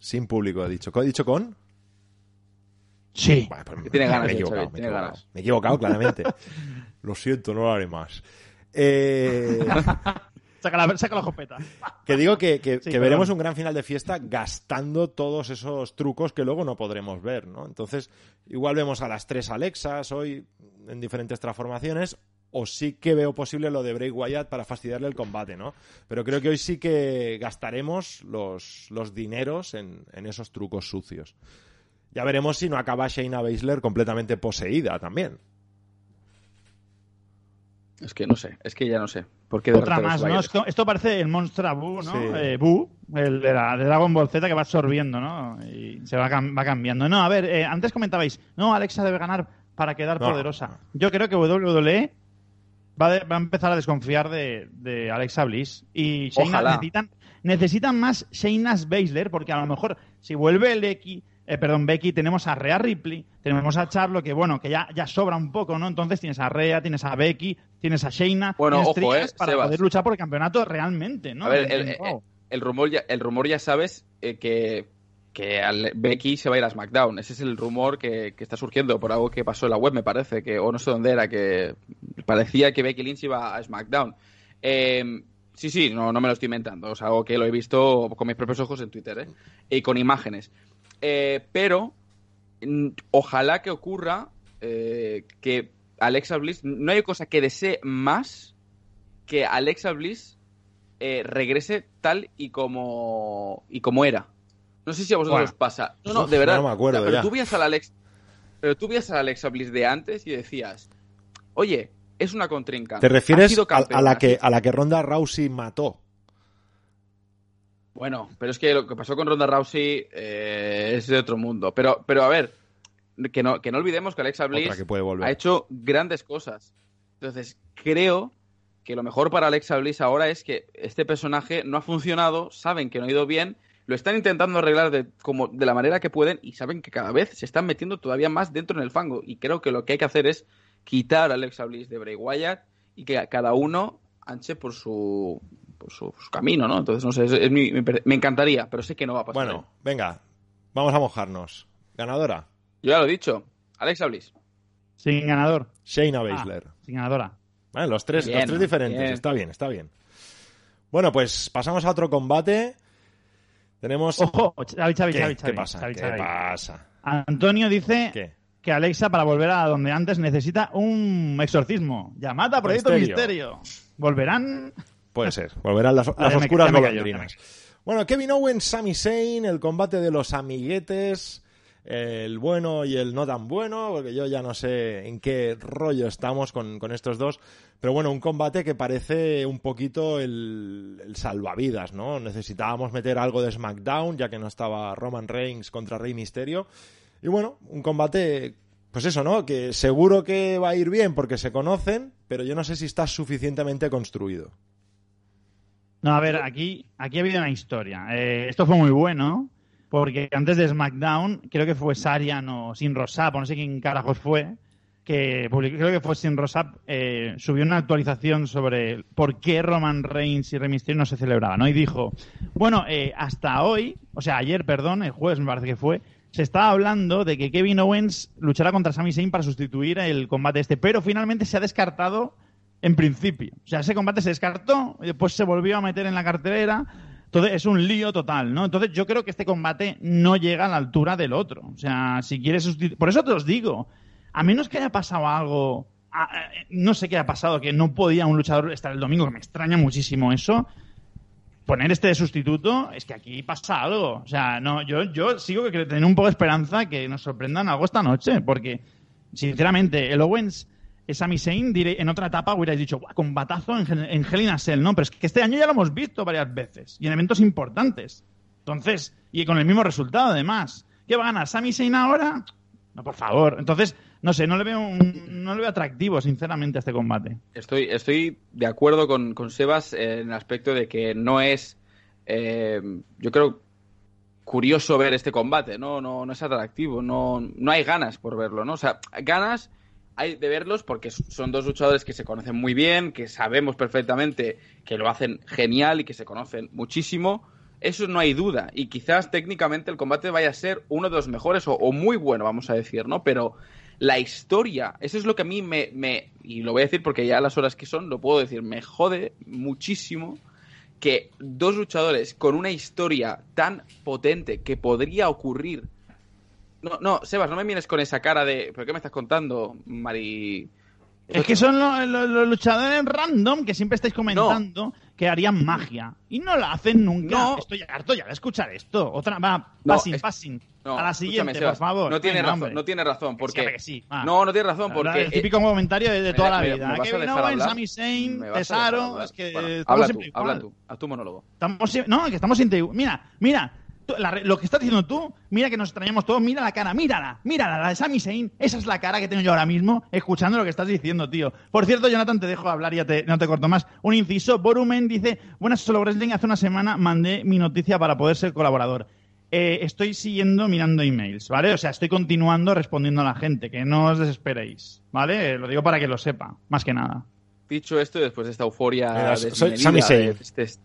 Sin, público, he dicho. ¿He dicho con? Sí. Pues tiene me ganas, he eh, equivocado, Xavi, me he tiene equivocado. ganas. Me he equivocado, claramente. Lo siento, no lo haré más. Eh, Saca la, saca la jopeta. que digo que, que- Sí, que veremos un gran final de fiesta gastando todos esos trucos que luego no podremos ver, ¿no? Entonces, igual vemos a las tres Alexas hoy en diferentes transformaciones, o sí que veo posible lo de Bray Wyatt para fastidiarle el combate, ¿no? Pero creo que hoy sí que gastaremos los, los dineros en, en esos trucos sucios. Ya veremos si no acaba Shayna Baszler completamente poseída también. Es que no sé, es que ya no sé. ¿Por qué de Otra más, ¿no? Esto, esto parece el Monster Buu, ¿no? Sí. Eh, Buu, el de, la, de Dragon Ball Z que va absorbiendo, ¿no? Y se va, va cambiando. No, a ver, eh, antes comentabais, no, Alexa debe ganar para quedar No. poderosa. Yo creo que WWE va, de- va a empezar a desconfiar de, de Alexa Bliss. Y Shayna necesitan, necesitan más Shayna's Baszler, porque a lo mejor si vuelve el Becky, eh, perdón, Becky, tenemos a Rhea Ripley, tenemos a Charlo, que bueno, que ya, ya sobra un poco, ¿no? Entonces tienes a Rhea, tienes a Becky, tienes a Shayna, Bueno, tienes ojo, eh, para Sebas. poder luchar por el campeonato realmente, ¿no? A ver, el, rumor ya, el rumor ya sabes eh, que, que al- Becky se va a ir a SmackDown. Ese es el rumor que, que está surgiendo por algo que pasó en la web, me parece, que o no sé dónde era, que parecía que Becky Lynch iba a SmackDown. Eh, sí, sí, no, no me lo estoy inventando. Es algo que lo he visto con mis propios ojos en Twitter, ¿eh? Y con imágenes. Pero ojalá que ocurra eh, que Alexa Bliss, no hay cosa que desee más que Alexa Bliss eh, regrese tal y como y como era. No sé si a vosotros Bueno. os pasa. No, no, de verdad. no me acuerdo pero ya. tú veías a la Alex, pero tú veías a la Alexa Bliss de antes y decías, oye, es una contrincante. ¿Te refieres sido a, la que, a la que Ronda Rousey mató? Bueno, pero es que lo que pasó con Ronda Rousey eh, es de otro mundo. Pero, pero a ver, que no, que no olvidemos que Alexa Bliss que puede ha hecho grandes cosas. Entonces, creo que lo mejor para Alexa Bliss ahora es que este personaje no ha funcionado, saben que no ha ido bien, lo están intentando arreglar de, como, de la manera que pueden y saben que cada vez se están metiendo todavía más dentro en el fango. Y creo que lo que hay que hacer es quitar a Alexa Bliss de Bray Wyatt y que cada uno anche por su, por su, su camino, ¿no? Entonces, no sé, es, es mi- me encantaría, pero sé que no va a pasar. Bueno, venga, vamos a mojarnos. Ganadora, Yo ya lo he dicho, Alexa Bliss. Sin ganador. Shayna Ah, Baszler. sin ganadora. Vale, los tres, Bien, los tres diferentes. bien. Está bien, está bien. Bueno, pues pasamos a otro combate. Tenemos. Ojo, Xavi, Xavi, ¿Qué? Xavi, ¿Qué pasa? Xavi, ¿Qué Xavi. pasa? Antonio dice ¿Qué? que Alexa, para volver a donde antes, necesita un exorcismo. Llamada Proyecto Misterio. Misterio. ¿Volverán? Puede ser. Volverán las, oscuras golondrinas. Bueno, Kevin Owens, Sami Zayn, el combate de los amiguetes, el bueno y el no tan bueno, porque yo ya no sé en qué rollo estamos con, con estos dos, pero bueno, un combate que parece un poquito el, el salvavidas, ¿no? Necesitábamos meter algo de SmackDown, ya que no estaba Roman Reigns contra Rey Misterio, y bueno, un combate, pues eso, ¿no? Que seguro que va a ir bien porque se conocen, pero yo no sé si está suficientemente construido. No, a ver, aquí, aquí ha habido una historia. Eh, esto fue muy bueno, porque antes de SmackDown, creo que fue Sarian o Sin Rosap, o no sé quién carajos fue, que publicó, creo que fue Sin Rosap, eh, subió una actualización sobre por qué Roman Reigns y Rey no se celebraban, ¿no? Y dijo, bueno, eh, hasta hoy, o sea, ayer, perdón, el jueves me parece que fue, se estaba hablando de que Kevin Owens luchará contra Sami Zayn para sustituir el combate este, pero finalmente se ha descartado en principio. O sea, ese combate se descartó y después se volvió a meter en la cartelera. Entonces es un lío total, ¿no? Entonces yo creo que este combate no llega a la altura del otro. O sea, si quieres sustitu- Por eso te os digo, a menos que haya pasado algo, no sé qué ha pasado, que no podía un luchador estar el domingo, que me extraña muchísimo eso. Poner este de sustituto, es que aquí pasa algo. O sea, no, yo, yo sigo que tener un poco de esperanza que nos sorprendan algo esta noche, porque, sinceramente, el Owens Sami Zayn, en otra etapa hubierais dicho, "Buah, combatazo en, en Hell in a Cell", ¿no? Pero es que este año ya lo hemos visto varias veces y en eventos importantes. Entonces, y con el mismo resultado, además. ¿Qué va a ganar Sami Zayn ahora? No, por favor. Entonces, no sé, no le veo, un- no le veo atractivo, sinceramente, a este combate. Estoy, estoy de acuerdo con, con Sebas en el aspecto de que no es. eh, yo creo. curioso ver este combate, ¿no? No, no es atractivo, no, no hay ganas por verlo, ¿no? O sea, ganas hay de verlos porque son dos luchadores que se conocen muy bien, que sabemos perfectamente que lo hacen genial y que se conocen muchísimo. Eso no hay duda. Y quizás técnicamente el combate vaya a ser uno de los mejores o, muy bueno, vamos a decir, ¿no? Pero la historia, eso es lo que a mí me, y lo voy a decir porque ya las horas que son, lo puedo decir, me jode muchísimo que dos luchadores con una historia tan potente que podría ocurrir. No, no, Sebas, no me mires con esa cara de. ¿Pero qué me estás contando, Mari? Es que son los, los- los luchadores random que siempre estáis comentando que harían magia. Y no la hacen nunca. No. Estoy harto ya de escuchar esto. Otra, va, No, passing, es- passing. A la siguiente, por favor. No tiene Venga, razón, hombre. no tiene razón, Que sí, porque. que sí. No, no tiene razón, porque. el típico comentario de, de toda la me- me- vida. me a Kevin Owens. Sami Zayn, Me hablar. Es que Bueno, habla tú, igual. habla tú, haz tu monólogo. Estamos, no, que estamos igual. Mira, mira. La lo que estás diciendo tú, mira que nos extrañamos todos, mira la cara, mírala, mírala, la de Sami Zayn, esa es la cara que tengo yo ahora mismo, escuchando lo que estás diciendo, tío. Por cierto, Jonathan, te dejo hablar, ya te, no te corto más. Un inciso, Borumen dice, buenas solo wrestling, hace una semana mandé mi noticia para poder ser colaborador. Eh, estoy siguiendo mirando emails, ¿vale? O sea, estoy continuando respondiendo a la gente, que no os desesperéis, ¿vale? Eh, Lo digo para que lo sepa, más que nada. Dicho esto, después de esta euforia. Mira, soy desmedida Sami de Zayn.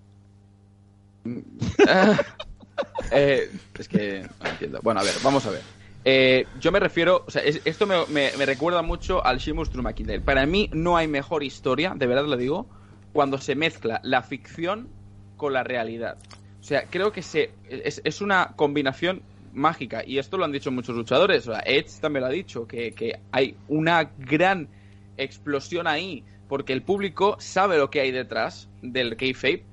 Eh, es que no entiendo. Bueno, a ver, vamos a ver. Eh, yo me refiero, o sea, es- esto me, me- recuerda mucho al Drew McIntyre. Para mí no hay mejor historia, de verdad lo digo, cuando se mezcla la ficción con la realidad. O sea, creo que se, es, es una combinación mágica y esto lo han dicho muchos luchadores. O sea, Edge también lo ha dicho, que, que hay una gran explosión ahí porque el público sabe lo que hay detrás del kayfabe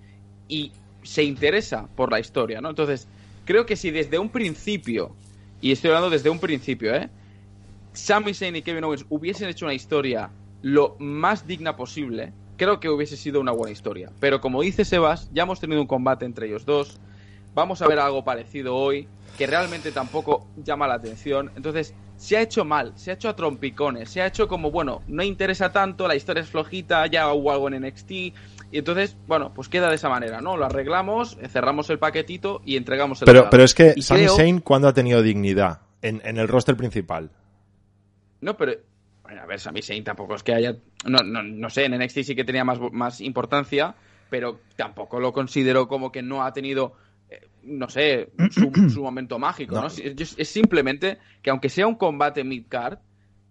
y se interesa por la historia, ¿no? Entonces, creo que si desde un principio, y estoy hablando desde un principio, ¿eh? Sami Zayn y Kevin Owens hubiesen hecho una historia lo más digna posible, creo que hubiese sido una buena historia. Pero como dice Sebas, ya hemos tenido un combate entre ellos dos, vamos a ver algo parecido hoy, que realmente tampoco llama la atención. Entonces, se ha hecho mal, se ha hecho a trompicones, se ha hecho como, bueno, no interesa tanto, la historia es flojita, ya hubo algo en NXT, y entonces, bueno, pues queda de esa manera, ¿no? Lo arreglamos, cerramos el paquetito y entregamos el Pero, pero es que Y Sami creo- Zayn, ¿cuándo ha tenido dignidad? En, en el roster principal. No, pero. Bueno, a ver, Sami Zayn tampoco es que haya. No, no, no sé, en NXT sí que tenía más, más importancia, pero tampoco lo considero como que no ha tenido. eh, No sé, su, su momento mágico, ¿no? No. Es, es simplemente que, aunque sea un combate mid-card,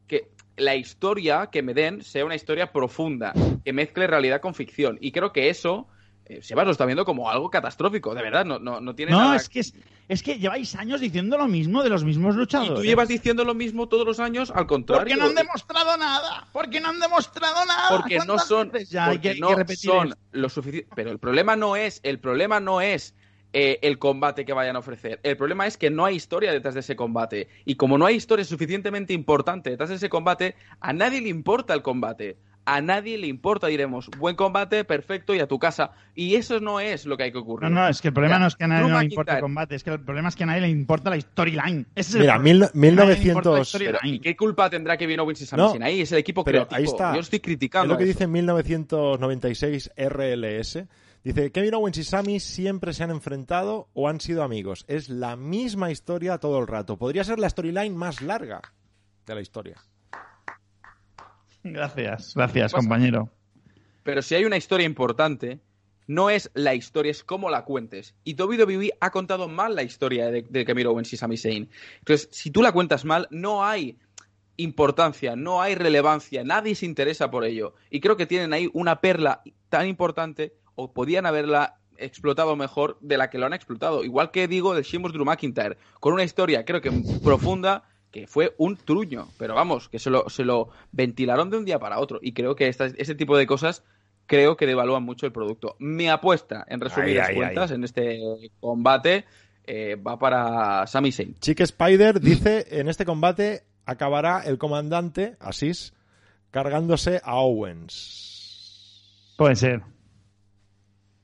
que la historia que me den sea una historia profunda, que mezcle realidad con ficción. Y creo que eso. eh, Sebas lo está viendo como algo catastrófico, de verdad, no, no, no tiene No, nada. es que, es, es que lleváis años diciendo lo mismo de los mismos Y luchadores. tú llevas diciendo lo mismo todos los años, al contrario. Porque no han demostrado nada. Porque no han demostrado nada. porque no ¿Cuántas son ya porque que, no que son lo suficiente pero el problema no es el problema no es eh, el combate que vayan a ofrecer. El problema es que no hay historia detrás de ese combate. Y como no hay historia suficientemente importante detrás de ese combate a nadie le importa el combate. A nadie le importa diremos buen combate perfecto y a tu casa y eso no es lo que hay que ocurrir. No, no, es que el problema Ya, no es que a nadie no le importa el combate, es que el problema es que a nadie le importa la storyline. Es Mira, mil- A nadie le importa la 1900 Pero, ¿y qué culpa tendrá Owens y Sami No, ahí es el equipo pero creativo. ahí está. yo estoy Es criticando lo que eso. dice en 1996 RLS. Dice, Kevin Owens y Sami siempre se han enfrentado o han sido amigos. Es la misma historia todo el rato. Podría ser la storyline más larga de la historia. Gracias, gracias, compañero. Pero si hay una historia importante, no es la historia, es cómo la cuentes. Y WWE ha contado mal la historia de, de Kevin Owens y Sami Zayn. Entonces, si tú la cuentas mal, no hay importancia, no hay relevancia, nadie se interesa por ello. Y creo que tienen ahí una perla tan importante, o podían haberla explotado mejor de la que lo han explotado. Igual que digo del Sheamus Drew McIntyre, con una historia creo que profunda, que fue un truño. Pero vamos, que se lo, se lo ventilaron de un día para otro. Y creo que estas- ese tipo de cosas creo que devalúan mucho el producto. Mi apuesta, en resumidas Ay, ay, cuentas, en este combate, eh, va para Sami Zayn. Chick Spider dice, en este combate acabará el comandante, Asís, cargándose a Owens. Puede ser.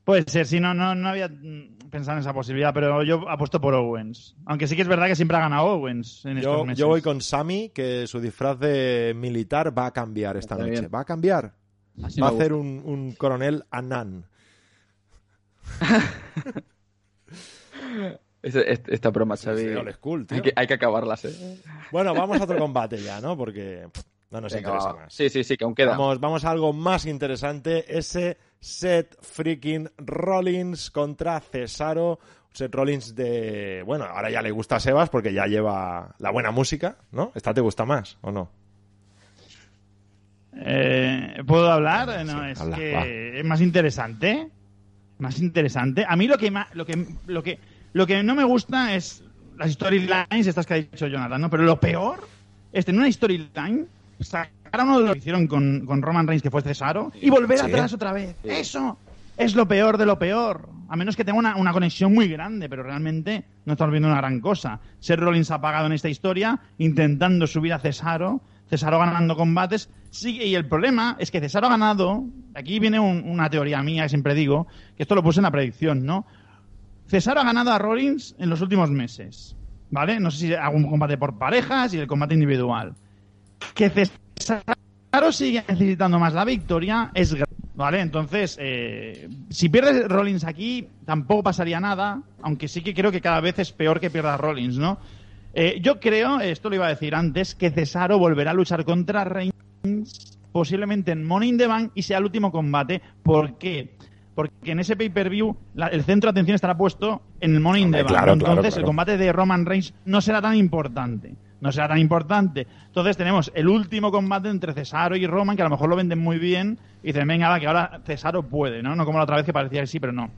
Puede ser, si no, no, no había mm, pensado en esa posibilidad, pero yo apuesto por Owens. Aunque sí que es verdad que siempre ha ganado Owens en estos Yo, meses. yo voy con Sami, que su disfraz de militar va a cambiar esta Está noche. bien. Va a cambiar. Así Va a hacer un, un coronel este- Esta broma, tío. hay, que, hay que acabarlas, ¿eh? Bueno, vamos a otro combate ya, ¿no? Porque no nos Venga, interesa va. más. Sí, sí, sí, que aún queda. Vamos, vamos a algo más interesante. Ese Seth freaking Rollins contra Cesaro. Seth Rollins de... Bueno, ahora ya le gusta a Sebas porque ya lleva la buena música, ¿no? ¿Esta te gusta más o no? Eh, ¿Puedo hablar? Eh, No, Sí, es habla, que va. es más interesante. Más interesante. A mí lo que, lo que, lo que, lo que no me gusta es las storylines estas que ha dicho Jonathan, ¿no? Pero lo peor es tener una storyline, uno de los que hicieron con, con Roman Reigns, que fue Cesaro, y volver Sí. atrás otra vez. Sí. Eso es lo peor de lo peor. A menos que tenga una, una conexión muy grande, pero realmente no estamos viendo una gran cosa. Ser Rollins ha pagado en esta historia, intentando subir a Cesaro, Cesaro ganando combates. Sí, y el problema es que Cesaro ha ganado. Aquí viene un- una teoría mía que siempre digo, que esto lo puse en la predicción, ¿no? Cesaro ha ganado a Rollins en los últimos meses, ¿vale? No sé si algún combate por parejas y el combate individual. Que Cesaro sigue necesitando más la victoria es ¿vale? Entonces, eh, si pierdes Rollins aquí, tampoco pasaría nada, aunque sí que creo que cada vez es peor que pierda Rollins, ¿no? Eh, yo creo, esto lo iba a decir antes, que Cesaro volverá a luchar contra Reigns, posiblemente en Money in the Bank y sea el último combate. ¿Por qué? Porque en ese pay-per-view el centro de atención estará puesto en el Money in the Bank. claro, Entonces claro, claro. el combate de Roman Reigns no será tan importante. No será tan importante. Entonces tenemos el último combate entre Cesaro y Roman, que a lo mejor lo venden muy bien. Y dicen, venga, va, que ahora Cesaro puede, ¿no? No como la otra vez que parecía que sí, pero no.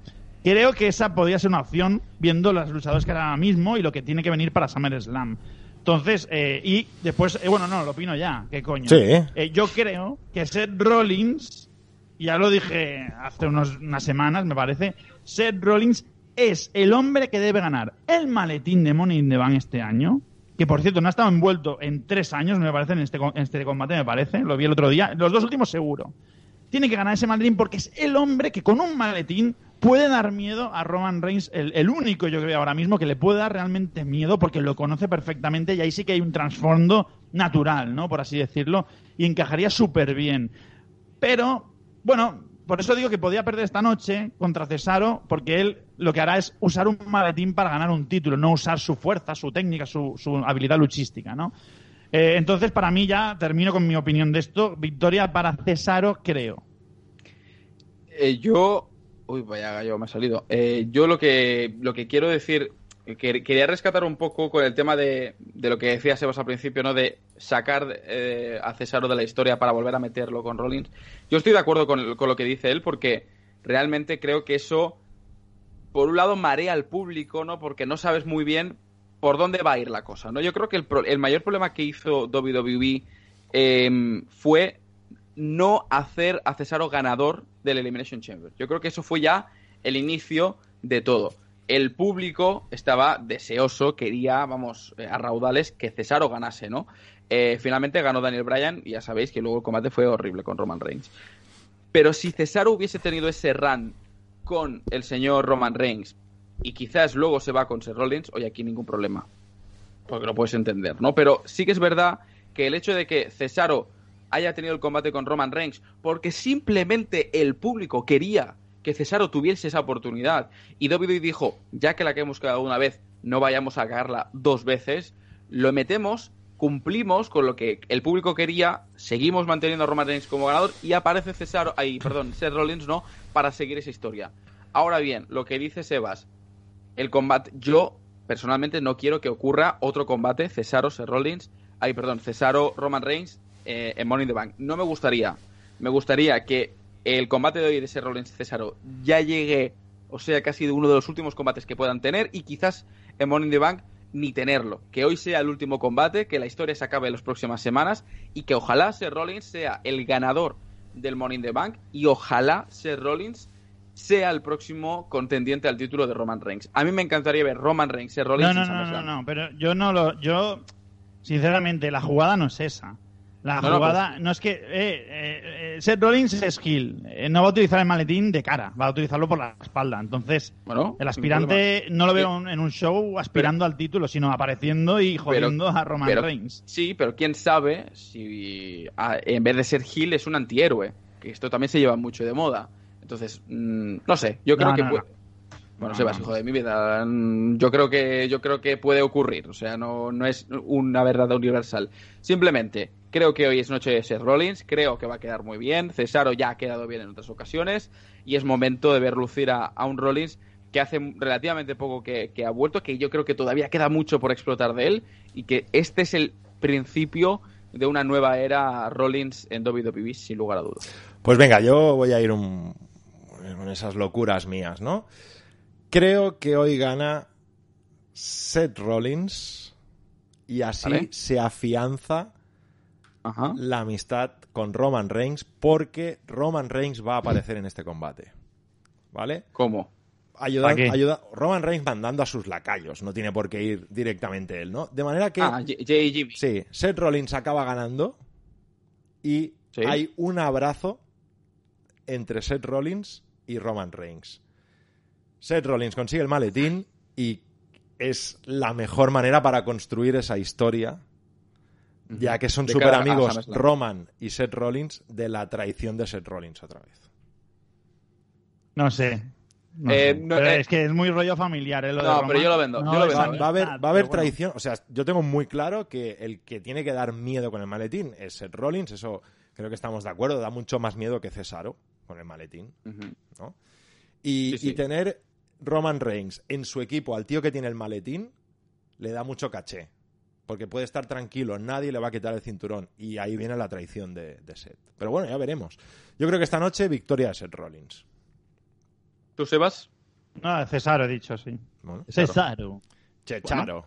Creo que esa podría ser una opción viendo los luchadores que hay ahora mismo y lo que tiene que venir para SummerSlam. Entonces, eh, y después, eh, bueno, no, lo opino ya, ¿qué coño? Sí. Eh, yo creo que Seth Rollins, ya lo dije hace unos- unas semanas, me parece, Seth Rollins es el hombre que debe ganar el maletín de Money in the Bank este año. Que por cierto, no ha estado envuelto en tres años, me parece, en este, este combate, me parece. Lo vi el otro día. Los dos últimos seguro. Tiene que ganar ese maletín porque es el hombre que con un maletín puede dar miedo a Roman Reigns, el, el único yo creo ahora mismo que le puede dar realmente miedo porque lo conoce perfectamente y ahí sí que hay un trasfondo natural, ¿no? Por así decirlo, y encajaría súper bien. Pero, bueno, por eso digo que podía perder esta noche contra Cesaro, porque él lo que hará es usar un maletín para ganar un título, no usar su fuerza, su técnica, su, habilidad luchística, ¿no? Eh, entonces, para mí ya termino con mi opinión de esto. Victoria para Cesaro, creo. Eh, yo. Uy, vaya gallo me ha salido. Eh, yo lo que, lo que quiero decir. que- quería rescatar un poco con el tema de, de lo que decía Sebas al principio, ¿no? De sacar a Cesaro de la historia para volver a meterlo con Rollins. Yo estoy de acuerdo con, con lo que dice él, porque realmente creo que eso, por un lado, marea al público, ¿no? Porque no sabes muy bien por dónde va a ir la cosa, ¿no? Yo creo que el, el mayor problema que hizo WWE eh, fue no hacer a Cesaro ganador del Elimination Chamber. Yo creo que eso fue ya el inicio de todo. El público estaba deseoso, quería, vamos, eh, a raudales que Cesaro ganase, ¿no? Eh, finalmente ganó Daniel Bryan y ya sabéis que luego el combate fue horrible con Roman Reigns. Pero si Cesaro hubiese tenido ese run con el señor Roman Reigns y quizás luego se va con Seth Rollins, oye, aquí ningún problema. Porque lo puedes entender, ¿no? Pero sí que es verdad que el hecho de que Cesaro haya tenido el combate con Roman Reigns porque simplemente el público quería que Cesaro tuviese esa oportunidad y WWE dijo, ya que la que hemos quedado una vez, no vayamos a cagarla dos veces, lo metemos, cumplimos con lo que el público quería, seguimos manteniendo a Roman Reigns como ganador y aparece Cesaro, ahí, perdón, Seth Rollins, ¿no? Para seguir esa historia. Ahora bien, lo que dice Sebas, el combate, yo personalmente no quiero que ocurra otro combate Cesaro, Seth Rollins, ay, perdón, Cesaro, Roman Reigns eh, en Money in the Bank. No me gustaría. Me gustaría que el combate de hoy de Seth Rollins y Cesaro ya llegue, o sea, casi de uno de los últimos combates que puedan tener y quizás en Money in the Bank ni tenerlo. Que hoy sea el último combate, que la historia se acabe en las próximas semanas y que ojalá Seth Rollins sea el ganador del Money in the Bank y ojalá Seth Rollins sea el próximo contendiente al título de Roman Reigns. A mí me encantaría ver Roman Reigns, Seth Rollins No, no, no, no, pero yo no lo. Yo, sinceramente, la jugada no es esa. La No, no, jugada no es que. Eh, eh, eh, Seth Rollins es Hill. Eh, no va a utilizar el maletín de cara, va a utilizarlo por la espalda. Entonces, Bueno, el aspirante no lo veo en un show aspirando al título, sino apareciendo y jodiendo a Roman Reigns. Sí, pero quién sabe si ah, en vez de ser Hill es un antihéroe. Que esto también se lleva mucho de moda. Entonces, mm, no sé, yo creo No, que puede- Bueno, Sebas, hijo de mi vida, yo creo que yo creo que puede ocurrir, o sea, no, no es una verdad universal. Simplemente, creo que hoy es noche de Seth Rollins, creo que va a quedar muy bien, Cesaro ya ha quedado bien en otras ocasiones y es momento de ver lucir a, a un Rollins que hace relativamente poco que, que ha vuelto, que yo creo que todavía queda mucho por explotar de él y que este es el principio de una nueva era Rollins en WWE, sin lugar a dudas. Pues venga, yo voy a ir un... con esas locuras mías, ¿no? Creo que hoy gana Seth Rollins y así Vale. se afianza Ajá. la amistad con Roman Reigns porque Roman Reigns va a aparecer en este combate. ¿Vale? ¿Cómo? Ayuda, Roman Reigns mandando a sus lacayos, no tiene por qué ir directamente él, ¿no? De manera que Ah, J- Jimmy. Sí, Seth Rollins acaba ganando y Sí. hay un abrazo entre Seth Rollins y Roman Reigns. Seth Rollins consigue el maletín y es la mejor manera para construir esa historia, ya que son súper amigos. Roman y Seth Rollins de la traición de Seth Rollins otra vez. No sé. No Eh, sé. no, Pero eh, es que es muy rollo familiar, ¿eh? Lo de No, Roman. pero yo lo vendo, yo lo es vendo, Va, a haber, va a pero haber bueno. traición. O sea, yo tengo muy claro que el que tiene que dar miedo con el maletín es Seth Rollins. Eso creo que estamos de acuerdo. Da mucho más miedo que Cesaro con el maletín. ¿no? Y, Sí, sí. y tener Roman Reigns en su equipo al tío que tiene el maletín le da mucho caché. Porque puede estar tranquilo, nadie le va a quitar el cinturón. Y ahí viene la traición de, de Seth. Pero bueno, ya veremos. Yo creo que esta noche victoria de Seth Rollins. ¿Tú, Sebas? No, Cesaro he dicho, sí. Bueno, Cesaro. Checharo.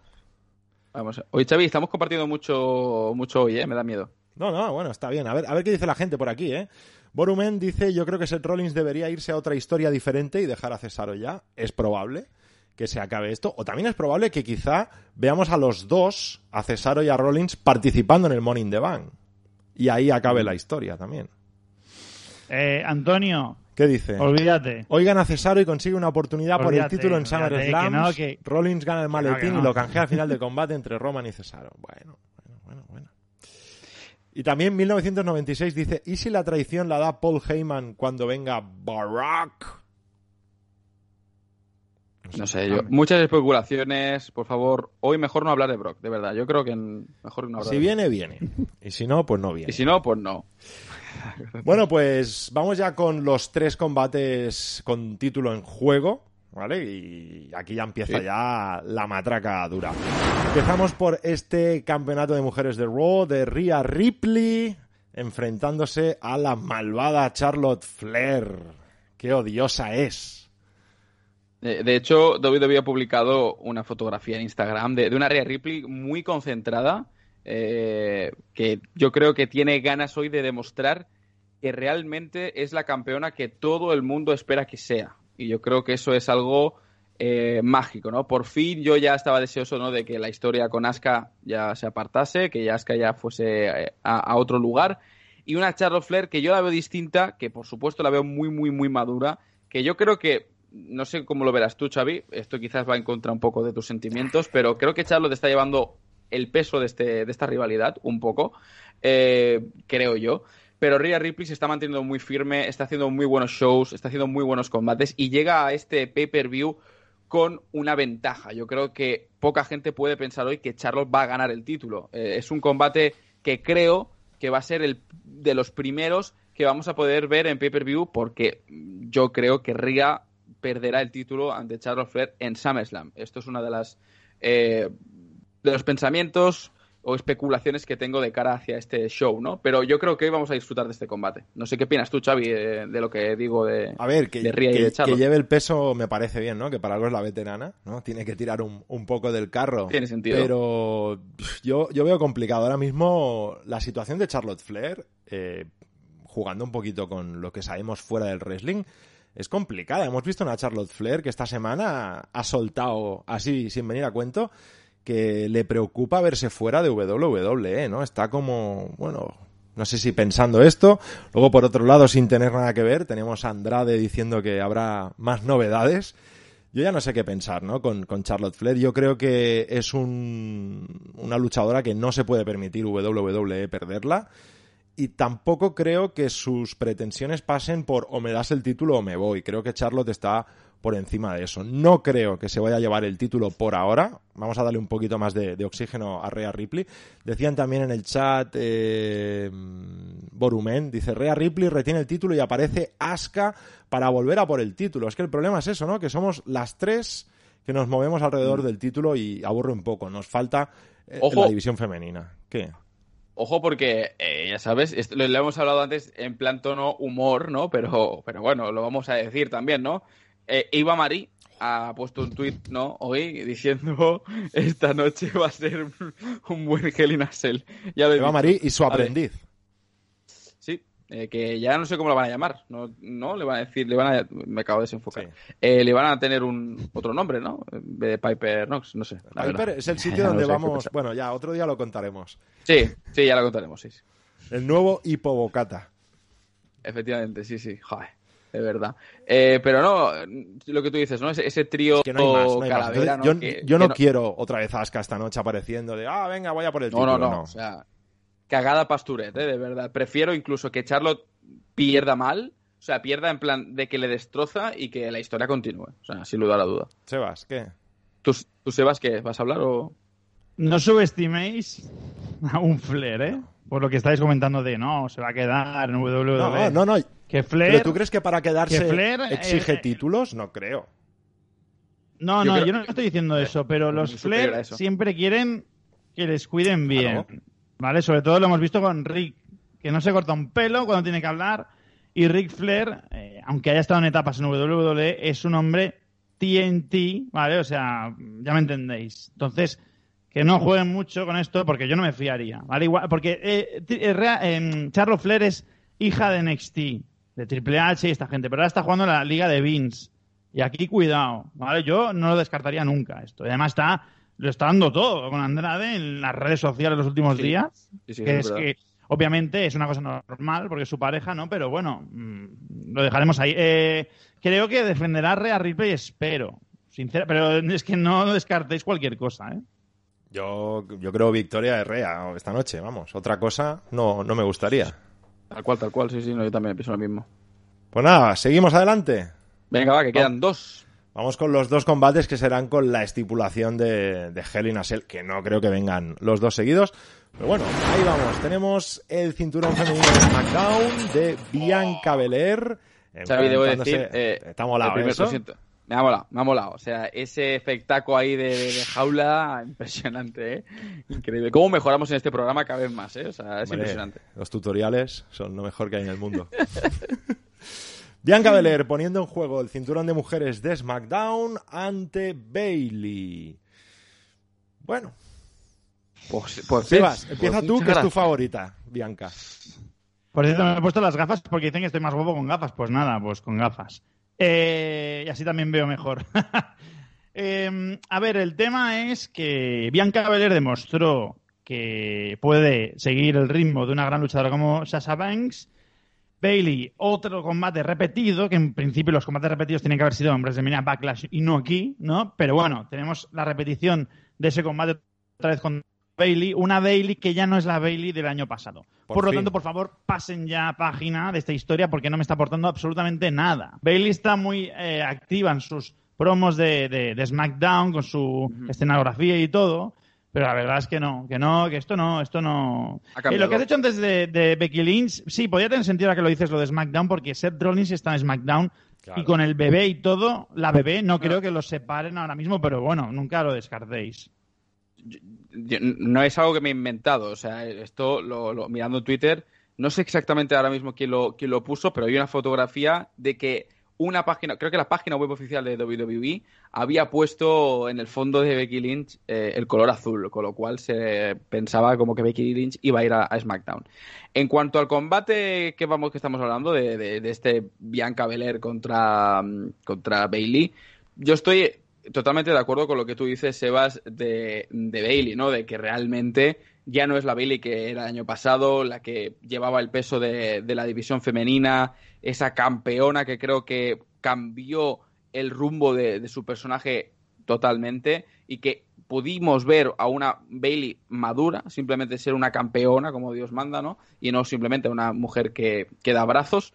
Vamos. Hoy, Xavi, estamos compartiendo mucho, mucho hoy, ¿eh? Me da miedo. No, no, bueno, está bien. A ver, a ver qué dice la gente por aquí, ¿eh? Borumen dice, yo creo que Seth Rollins debería irse a otra historia diferente y dejar a Cesaro ya. Es probable que se acabe esto. O también es probable que quizá veamos a los dos, a Cesaro y a Rollins, participando en el Morning the Bank. Y ahí acabe la historia también. Eh, Antonio, ¿Qué dice? olvídate. Hoy gana Cesaro y consigue una oportunidad por el título en SummerSlam. no, Rollins gana el maletín no. y lo canjea al final del combate entre Roman y Cesaro. Bueno, bueno, bueno, bueno. Y también 1996 dice, ¿y si la traición la da Paul Heyman cuando venga Barack? No sé, yo. Muchas especulaciones, por favor. Hoy mejor no hablar de Brock, de verdad. Yo creo que mejor no hablar Si de viene, viene. Y si no, pues no viene. Y si no, pues no. Bueno, pues vamos ya con los tres combates con título en juego, ¿vale? Y aquí ya empieza Sí. ya la matraca dura. Empezamos por este campeonato de mujeres de Raw de Rhea Ripley enfrentándose a la malvada Charlotte Flair. ¡Qué odiosa es! De hecho, WWE ha publicado una fotografía en Instagram de, de una Rhea Ripley muy concentrada, eh, que yo creo que tiene ganas hoy de demostrar que realmente es la campeona que todo el mundo espera que sea. Y yo creo que eso es algo eh, mágico, ¿no? Por fin yo ya estaba deseoso, ¿no? De que la historia con Asuka ya se apartase, que Asuka ya fuese eh, a, a otro lugar. Y una Charlotte Flair que yo la veo distinta, que por supuesto la veo muy, muy, muy madura, que yo creo que no sé cómo lo verás tú, Xavi. Esto quizás va en contra un poco de tus sentimientos, pero creo que Charlotte está llevando el peso de, este, de esta rivalidad un poco, eh, creo yo. Pero Rhea Ripley se está manteniendo muy firme, está haciendo muy buenos shows, está haciendo muy buenos combates y llega a este pay-per-view con una ventaja. Yo creo que poca gente puede pensar hoy que Charlotte va a ganar el título. Eh, es un combate que creo que va a ser el de los primeros que vamos a poder ver en pay-per-view porque yo creo que Rhea perderá el título ante Charlotte Flair en SummerSlam. Esto es una de las eh, de los pensamientos o especulaciones que tengo de cara hacia este show, ¿no? Pero yo creo que hoy vamos a disfrutar de este combate. No sé qué opinas tú, Xavi, de, de lo que digo de, A ver, que, de y que- de Charlotte. que lleve el peso me parece bien, ¿no? Que para algo es la veterana, ¿no? Tiene que tirar un, un poco del carro. Tiene sentido. Pero yo, yo veo complicado ahora mismo la situación de Charlotte Flair, eh, jugando un poquito con lo que sabemos fuera del wrestling, es complicada. Hemos visto una Charlotte Flair que esta semana ha soltado, así sin venir a cuento, que le preocupa verse fuera de WWE, ¿no? Está como, bueno, no sé si pensando esto. Luego, por otro lado, sin tener nada que ver, tenemos a Andrade diciendo que habrá más novedades. Yo ya no sé qué pensar, ¿no? Con, con Charlotte Flair. Yo creo que es un, una luchadora que no se puede permitir WWE perderla. Y tampoco creo que sus pretensiones pasen por o me das el título o me voy. Creo que Charlotte está por encima de eso. No creo que se vaya a llevar el título por ahora. Vamos a darle un poquito más de, de oxígeno a Rhea Ripley. Decían también en el chat eh, Borumen, dice Rhea Ripley retiene el título y aparece Asuka para volver a por el título. Es que el problema es eso, ¿no? Que somos las tres que nos movemos alrededor del título y aburre un poco. Nos falta eh, Ojo. la división femenina. ¿Qué? Ojo porque, eh, ya sabes, esto lo, lo hemos hablado antes en plan tono humor, ¿no? Pero, pero bueno, lo vamos a decir también, ¿no? Eh, Iva Marí ha puesto un tuit, ¿no? Hoy diciendo esta noche va a ser un buen Hell in a Cell. Ya lo he Eva dicho. Marí y su aprendiz. Sí, eh, que ya no sé cómo la van a llamar. No, no le van a decir, le van a, me acabo de desenfocar. Sí. Eh, le van a tener un otro nombre, ¿no? En vez de Piper Knox, no sé. Piper verdad. es el sitio donde vamos. Bueno, ya otro día lo contaremos. Sí, sí, ya lo contaremos, sí. sí. El nuevo Hipobocata. Efectivamente, sí, sí, joder, de verdad. Eh, pero no, lo que tú dices, ¿no? Ese, ese trío Que no más. No calavera, Entonces, ¿no? yo Que- yo que no, quiero otra vez a Asuka esta noche apareciendo de, ah, venga, voy a por el No, título. no, no, O sea, cagada pasturet, ¿eh? De verdad. Prefiero incluso que Charlotte pierda mal, o sea, pierda en plan de que le destroza y que la historia continúe. O sea, sin lugar a la duda. Sebas, ¿qué? ¿Tú, tú Sebas, qué? ¿Vas a hablar o...? No subestiméis a un Flair, ¿eh? Por lo que estáis comentando de no, se va a quedar en WWE. No, no, no. Que Flair. ¿Pero tú crees que para quedarse que Flair, exige eh, títulos? No creo. No, Yo no, creo- yo no estoy diciendo eso, pero los Flair siempre quieren que les cuiden bien. Claro. ¿Vale? Sobre todo lo hemos visto con Rick, que no se corta un pelo cuando tiene que hablar. Y Rick Flair, eh, aunque haya estado en etapas en WWE, es un hombre TNT, ¿vale? O sea, ya me entendéis. Entonces, que no jueguen mucho con esto porque yo no me fiaría, ¿vale? Igual, porque eh, eh, em, Charlotte Flair es hija de NXT, de Triple H y esta gente, pero ahora está jugando en la liga de Vince. Y aquí cuidado, ¿vale? Yo no lo descartaría nunca esto. Y además está, lo está dando todo con Andrade en las redes sociales los últimos Sí. días. Sí, sí, que es que, obviamente, es una cosa normal porque es su pareja, ¿no? Pero bueno, mm, lo dejaremos ahí. Eh, creo que defenderá a Rhea Ripley, espero. Sincera, pero es que no descartéis cualquier cosa, ¿eh? Yo, yo creo victoria de Rea esta noche, vamos. Otra cosa no, no me gustaría. Tal cual, tal cual, sí, sí, no, yo también pienso lo mismo. Pues nada, seguimos adelante. Venga, va, que quedan dos. Vamos con los dos combates que serán con la estipulación de, de Hell in a Cell, que no creo que vengan los dos seguidos. Pero bueno, ahí vamos. Tenemos el cinturón femenino de SmackDown de Bianca Belair. Xavi, debo decir, eh, Está molado el primer- eso. lo siento. Me ha molado, me ha molado. O sea, ese espectáculo ahí de, de- de jaula, impresionante, ¿eh? Increíble. ¿Cómo mejoramos en este programa cada vez más, eh? O sea, es Hombre, impresionante. Los tutoriales son lo mejor que hay en el mundo. Bianca Belair poniendo en juego el cinturón de mujeres de SmackDown ante Bailey. Bueno, Pues, pues, Sebas, pues, empieza pues, tú, que es tu favorita, Bianca. Por cierto, me he puesto las gafas porque dicen que estoy más guapo con gafas. Pues nada, pues con gafas. Eh, y así también veo mejor. Eh, a ver, el tema es que Bianca Belair demostró que puede seguir el ritmo de una gran luchadora como Sasha Banks. Bailey, otro combate repetido, que en principio los combates repetidos tienen que haber sido en WrestleMania Backlash y no aquí, ¿no? Pero bueno, tenemos la repetición de ese combate otra vez con Bailey, una Bailey que ya no es la Bailey del año pasado. Por Por, lo tanto, por favor, pasen ya página de esta historia porque no me está aportando absolutamente nada. Bailey está muy eh, activa en sus promos de, de- de SmackDown con su escenografía y todo, pero la verdad es que no, que no, que esto no, esto no. Eh, cambiado. lo que has hecho antes de, de Becky Lynch, sí, podría tener sentido ahora que lo dices lo de SmackDown porque Seth Rollins está en SmackDown Claro. y con el bebé y todo, la bebé no creo que los separen ahora mismo, pero bueno, nunca lo descartéis. No es algo que me he inventado. O sea, esto mirando Twitter, no sé exactamente ahora mismo quién lo, quién lo puso, pero hay una fotografía de que una página, creo que la página web oficial de WWE había puesto en el fondo de Becky Lynch eh, el color azul, con lo cual se pensaba como que Becky Lynch iba a ir a, SmackDown. En cuanto al combate que vamos que estamos hablando de, de- de este Bianca Belair contra, contra Bailey, yo estoy totalmente de acuerdo con lo que tú dices, Sebas, de, de Bailey, ¿no? De que realmente ya no es la Bailey que era el año pasado, la que llevaba el peso de, de la división femenina, esa campeona que creo que cambió el rumbo de, de su personaje totalmente y que pudimos ver a una Bailey madura, simplemente ser una campeona como Dios manda, ¿no? Y no simplemente una mujer que, que da brazos.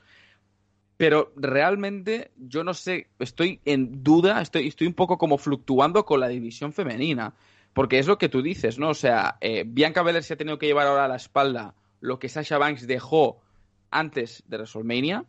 Pero realmente yo no sé, estoy en duda, estoy, estoy un poco como fluctuando con la división femenina. Porque es lo que tú dices, ¿no? O sea, eh, Bianca Belair se ha tenido que llevar ahora a la espalda lo que Sasha Banks dejó antes de WrestleMania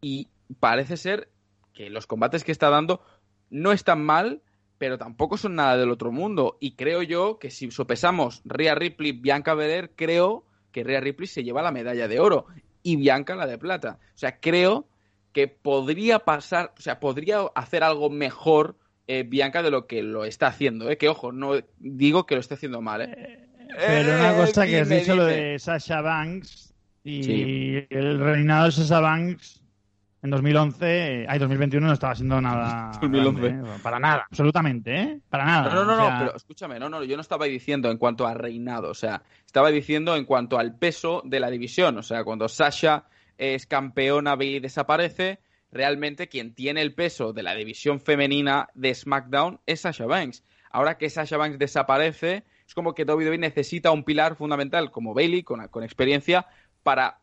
y parece ser que los combates que está dando no están mal, pero tampoco son nada del otro mundo. Y creo yo que si sopesamos Rhea Ripley, Bianca Belair, creo que Rhea Ripley se lleva la medalla de oro y Bianca la de plata. O sea, creo que podría pasar, o sea, podría hacer algo mejor eh, Bianca de lo que lo está haciendo. ¿eh? Que ojo, no digo que lo esté haciendo mal. ¿eh? Pero una Eh, cosa que has dicho lo de Sasha Banks y Sí. el reinado de Sasha Banks en 2011, ay, 2021 no estaba siendo nada 2011. grande, ¿eh? para nada, absolutamente, ¿eh? Para nada. No, no, no, O no, sea, pero escúchame, no, no, yo no estaba diciendo en cuanto a reinado, o sea, estaba diciendo en cuanto al peso de la división, o sea, cuando Sasha es campeona, Bailey desaparece, realmente quien tiene el peso de la división femenina de SmackDown es Sasha Banks. Ahora que Sasha Banks desaparece, es como que WWE necesita un pilar fundamental como Bailey, con, con experiencia, para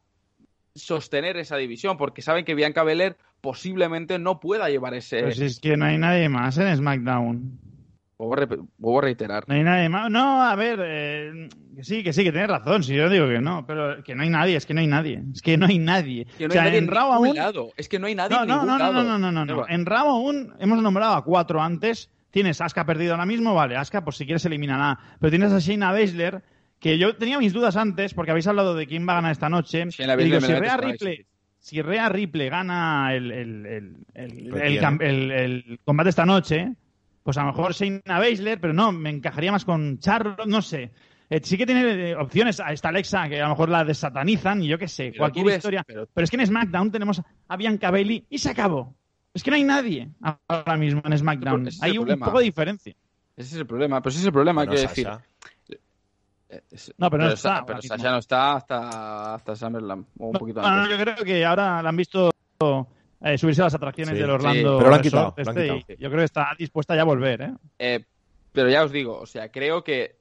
sostener esa división, porque saben que Bianca Belair posiblemente no pueda llevar ese... si es que no hay nadie más en SmackDown. Vuelvo a reiterar. No hay nadie más. No, a ver, eh, que sí, que sí, que tienes razón. Si yo digo que no, pero que no hay nadie, es que no hay nadie. Es que no hay nadie. Que no o sea, hay nadie en Raw aún. lado. Es que no hay nadie No, en no, ningún no, no, lado. no, no, no. En Raw aún hemos nombrado a cuatro antes. Tienes Asuka perdido ahora mismo, vale, Asuka, pues si quieres eliminará. Pero tienes a Shayna Baszler, que yo tenía mis dudas antes, porque habéis hablado de quién va a ganar esta noche. Shayna Baszler si Rhea Ripley, si Rhea Ripley gana el, el, el, el, Lo el tiene. cam- el- el combate esta noche, pues a lo mejor Shayna Baszler, pero no, me encajaría más con Charlotte, no sé. Eh, sí que tiene eh, opciones a esta Alexa, que a lo mejor la desatanizan, y yo qué sé, Pero cualquier ves- historia. pero- Pero es que en SmackDown tenemos a Bianca Bailey y se acabó. Es que no hay nadie ahora mismo en SmackDown. Ese Hay un problema. poco de diferencia. Ese es el problema. Pero ese es el problema, Bueno, quiero Sasha. decir. Es- No, pero no está pero Sasha no está hasta, hasta SummerSlam. O un poquito No, no, antes. yo creo que ahora la han visto eh, subirse a las atracciones Sí, del Orlando. sí, pero lo han Resort quitado, lo han este, quitado. y yo creo que está dispuesta ya a volver, ¿eh? Eh, pero ya os digo, o sea, creo que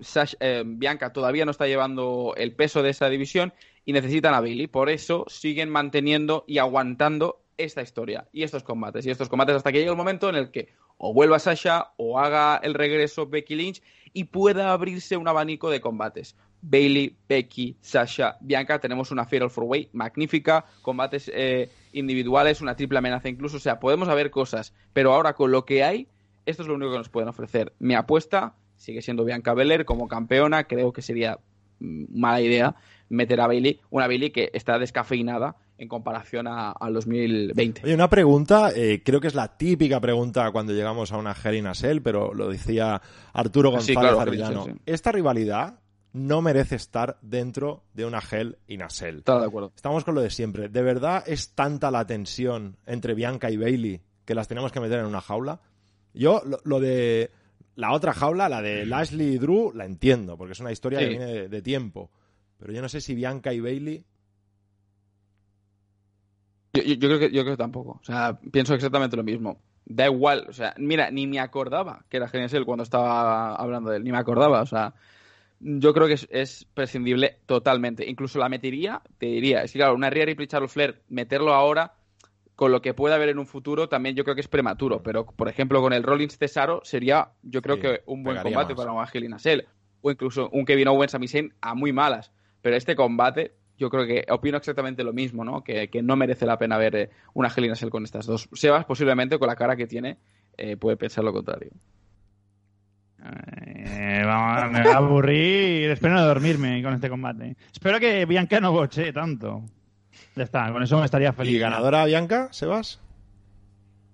Sasha- eh, Bianca todavía no está llevando el peso de esa división y necesitan a Bailey. Por eso siguen manteniendo y aguantando esta historia y estos combates. Y estos combates hasta que llegue el momento en el que o vuelva Sasha o haga el regreso Becky Lynch y pueda abrirse un abanico de combates. Bailey, Becky, Sasha, Bianca, tenemos una Fatal Four Way magnífica, combates eh, individuales, una triple amenaza incluso, o sea, podemos haber cosas, pero ahora con lo que hay, esto es lo único que nos pueden ofrecer. Mi apuesta sigue siendo Bianca Belair como campeona, creo que sería mm, mala idea meter a Bailey, una Bailey que está descafeinada en comparación a- al 2020. Oye, una pregunta, eh, creo que es la típica pregunta cuando llegamos a una Hell in a Cell, pero lo decía Arturo González Sí, claro, Arellano. sí, sí. Esta rivalidad no merece estar dentro de una Hell in a Cell. Estaba de acuerdo. Estamos con lo de siempre. ¿De verdad es tanta la tensión entre Bianca y Bailey que las tenemos que meter en una jaula? Yo, lo, lo de la otra jaula, la de Lashley y Drew, la entiendo, porque es una historia que viene de, de tiempo. Pero yo no sé si Bianca y Bailey. Yo, yo- yo creo que yo creo que tampoco. O sea, pienso exactamente lo mismo. Da igual, o sea, mira, ni me acordaba que era Genial cuando estaba hablando de él, ni me acordaba, o sea, yo creo que es, es prescindible totalmente. Incluso la metería, te diría, es que claro, una Rhea Ripley Charlotte Flair, meterlo ahora con lo que pueda haber en un futuro, también yo creo que es prematuro. Pero, por ejemplo, con el Rollins Cesaro sería, yo creo Sí, que un buen combate más. para un Angelina Cell. O incluso un Kevin Owens a Zayn a muy malas. Pero este combate, yo creo que opino exactamente lo mismo, ¿no? Que, que no merece la pena ver eh, una Angelina Cell con estas dos. Sebas, posiblemente con la cara que tiene, eh, puede pensar lo contrario. Eh, vamos, me va a aburrir. Espero no dormirme con este combate. Espero que Bianca no boche tanto. Ya está, con eso me estaría feliz. ¿Y ganadora Bianca, Sebas?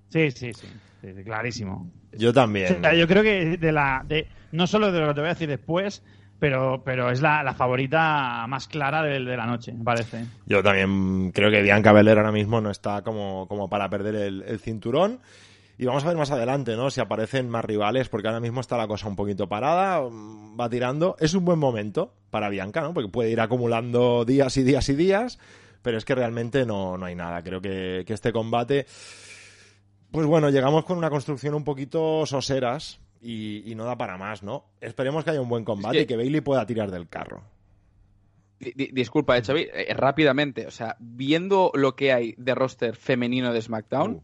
Sí, sí, sí. Sí, clarísimo. Yo O también. sea, yo creo que de la. De, no solo de lo que te voy a decir después, pero, pero es la, la favorita más clara del de la noche, me parece. Yo también creo que Bianca Belair ahora mismo no está como, como para perder el, el cinturón. Y vamos a ver más adelante, ¿no? Si aparecen más rivales, porque ahora mismo está la cosa un poquito parada, mm, va tirando. Es un buen momento para Bianca, ¿no? Porque puede ir acumulando días y días y días, pero es que realmente no, no hay nada. Creo que, que este combate, pues bueno, llegamos con una construcción un poquito soseras y, y no da para más, ¿no? Esperemos que haya un buen combate y que Bailey pueda tirar del carro. disculpa, eh, Xavi, eh, rápidamente, o sea, viendo lo que hay de roster femenino de SmackDown, uh.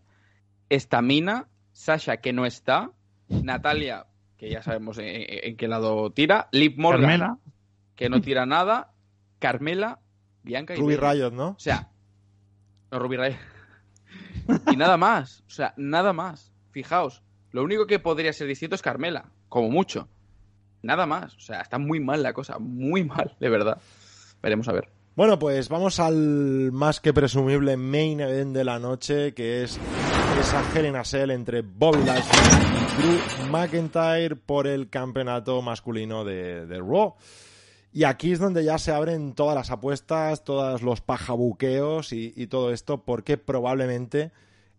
Esta Mina, Sasha que no está, Natalia, que ya sabemos en, qué lado tira, Liv Morgan, que no tira nada, Carmela, Bianca y Ruby Riot, ¿no? O sea, no, Ruby Riot. y nada más, o sea, nada más. Fijaos, lo único que podría ser distinto es Carmela, como mucho. Nada más, o sea, está muy mal la cosa, muy mal, de verdad. Veremos a ver. Bueno, pues vamos al más que presumible main event de la noche, que es esa Hell entre Bobby Lashley y Drew McIntyre por el campeonato masculino de, de Raw. Y aquí es donde ya se abren todas las apuestas, todos los pajabuqueos y, todo esto, porque probablemente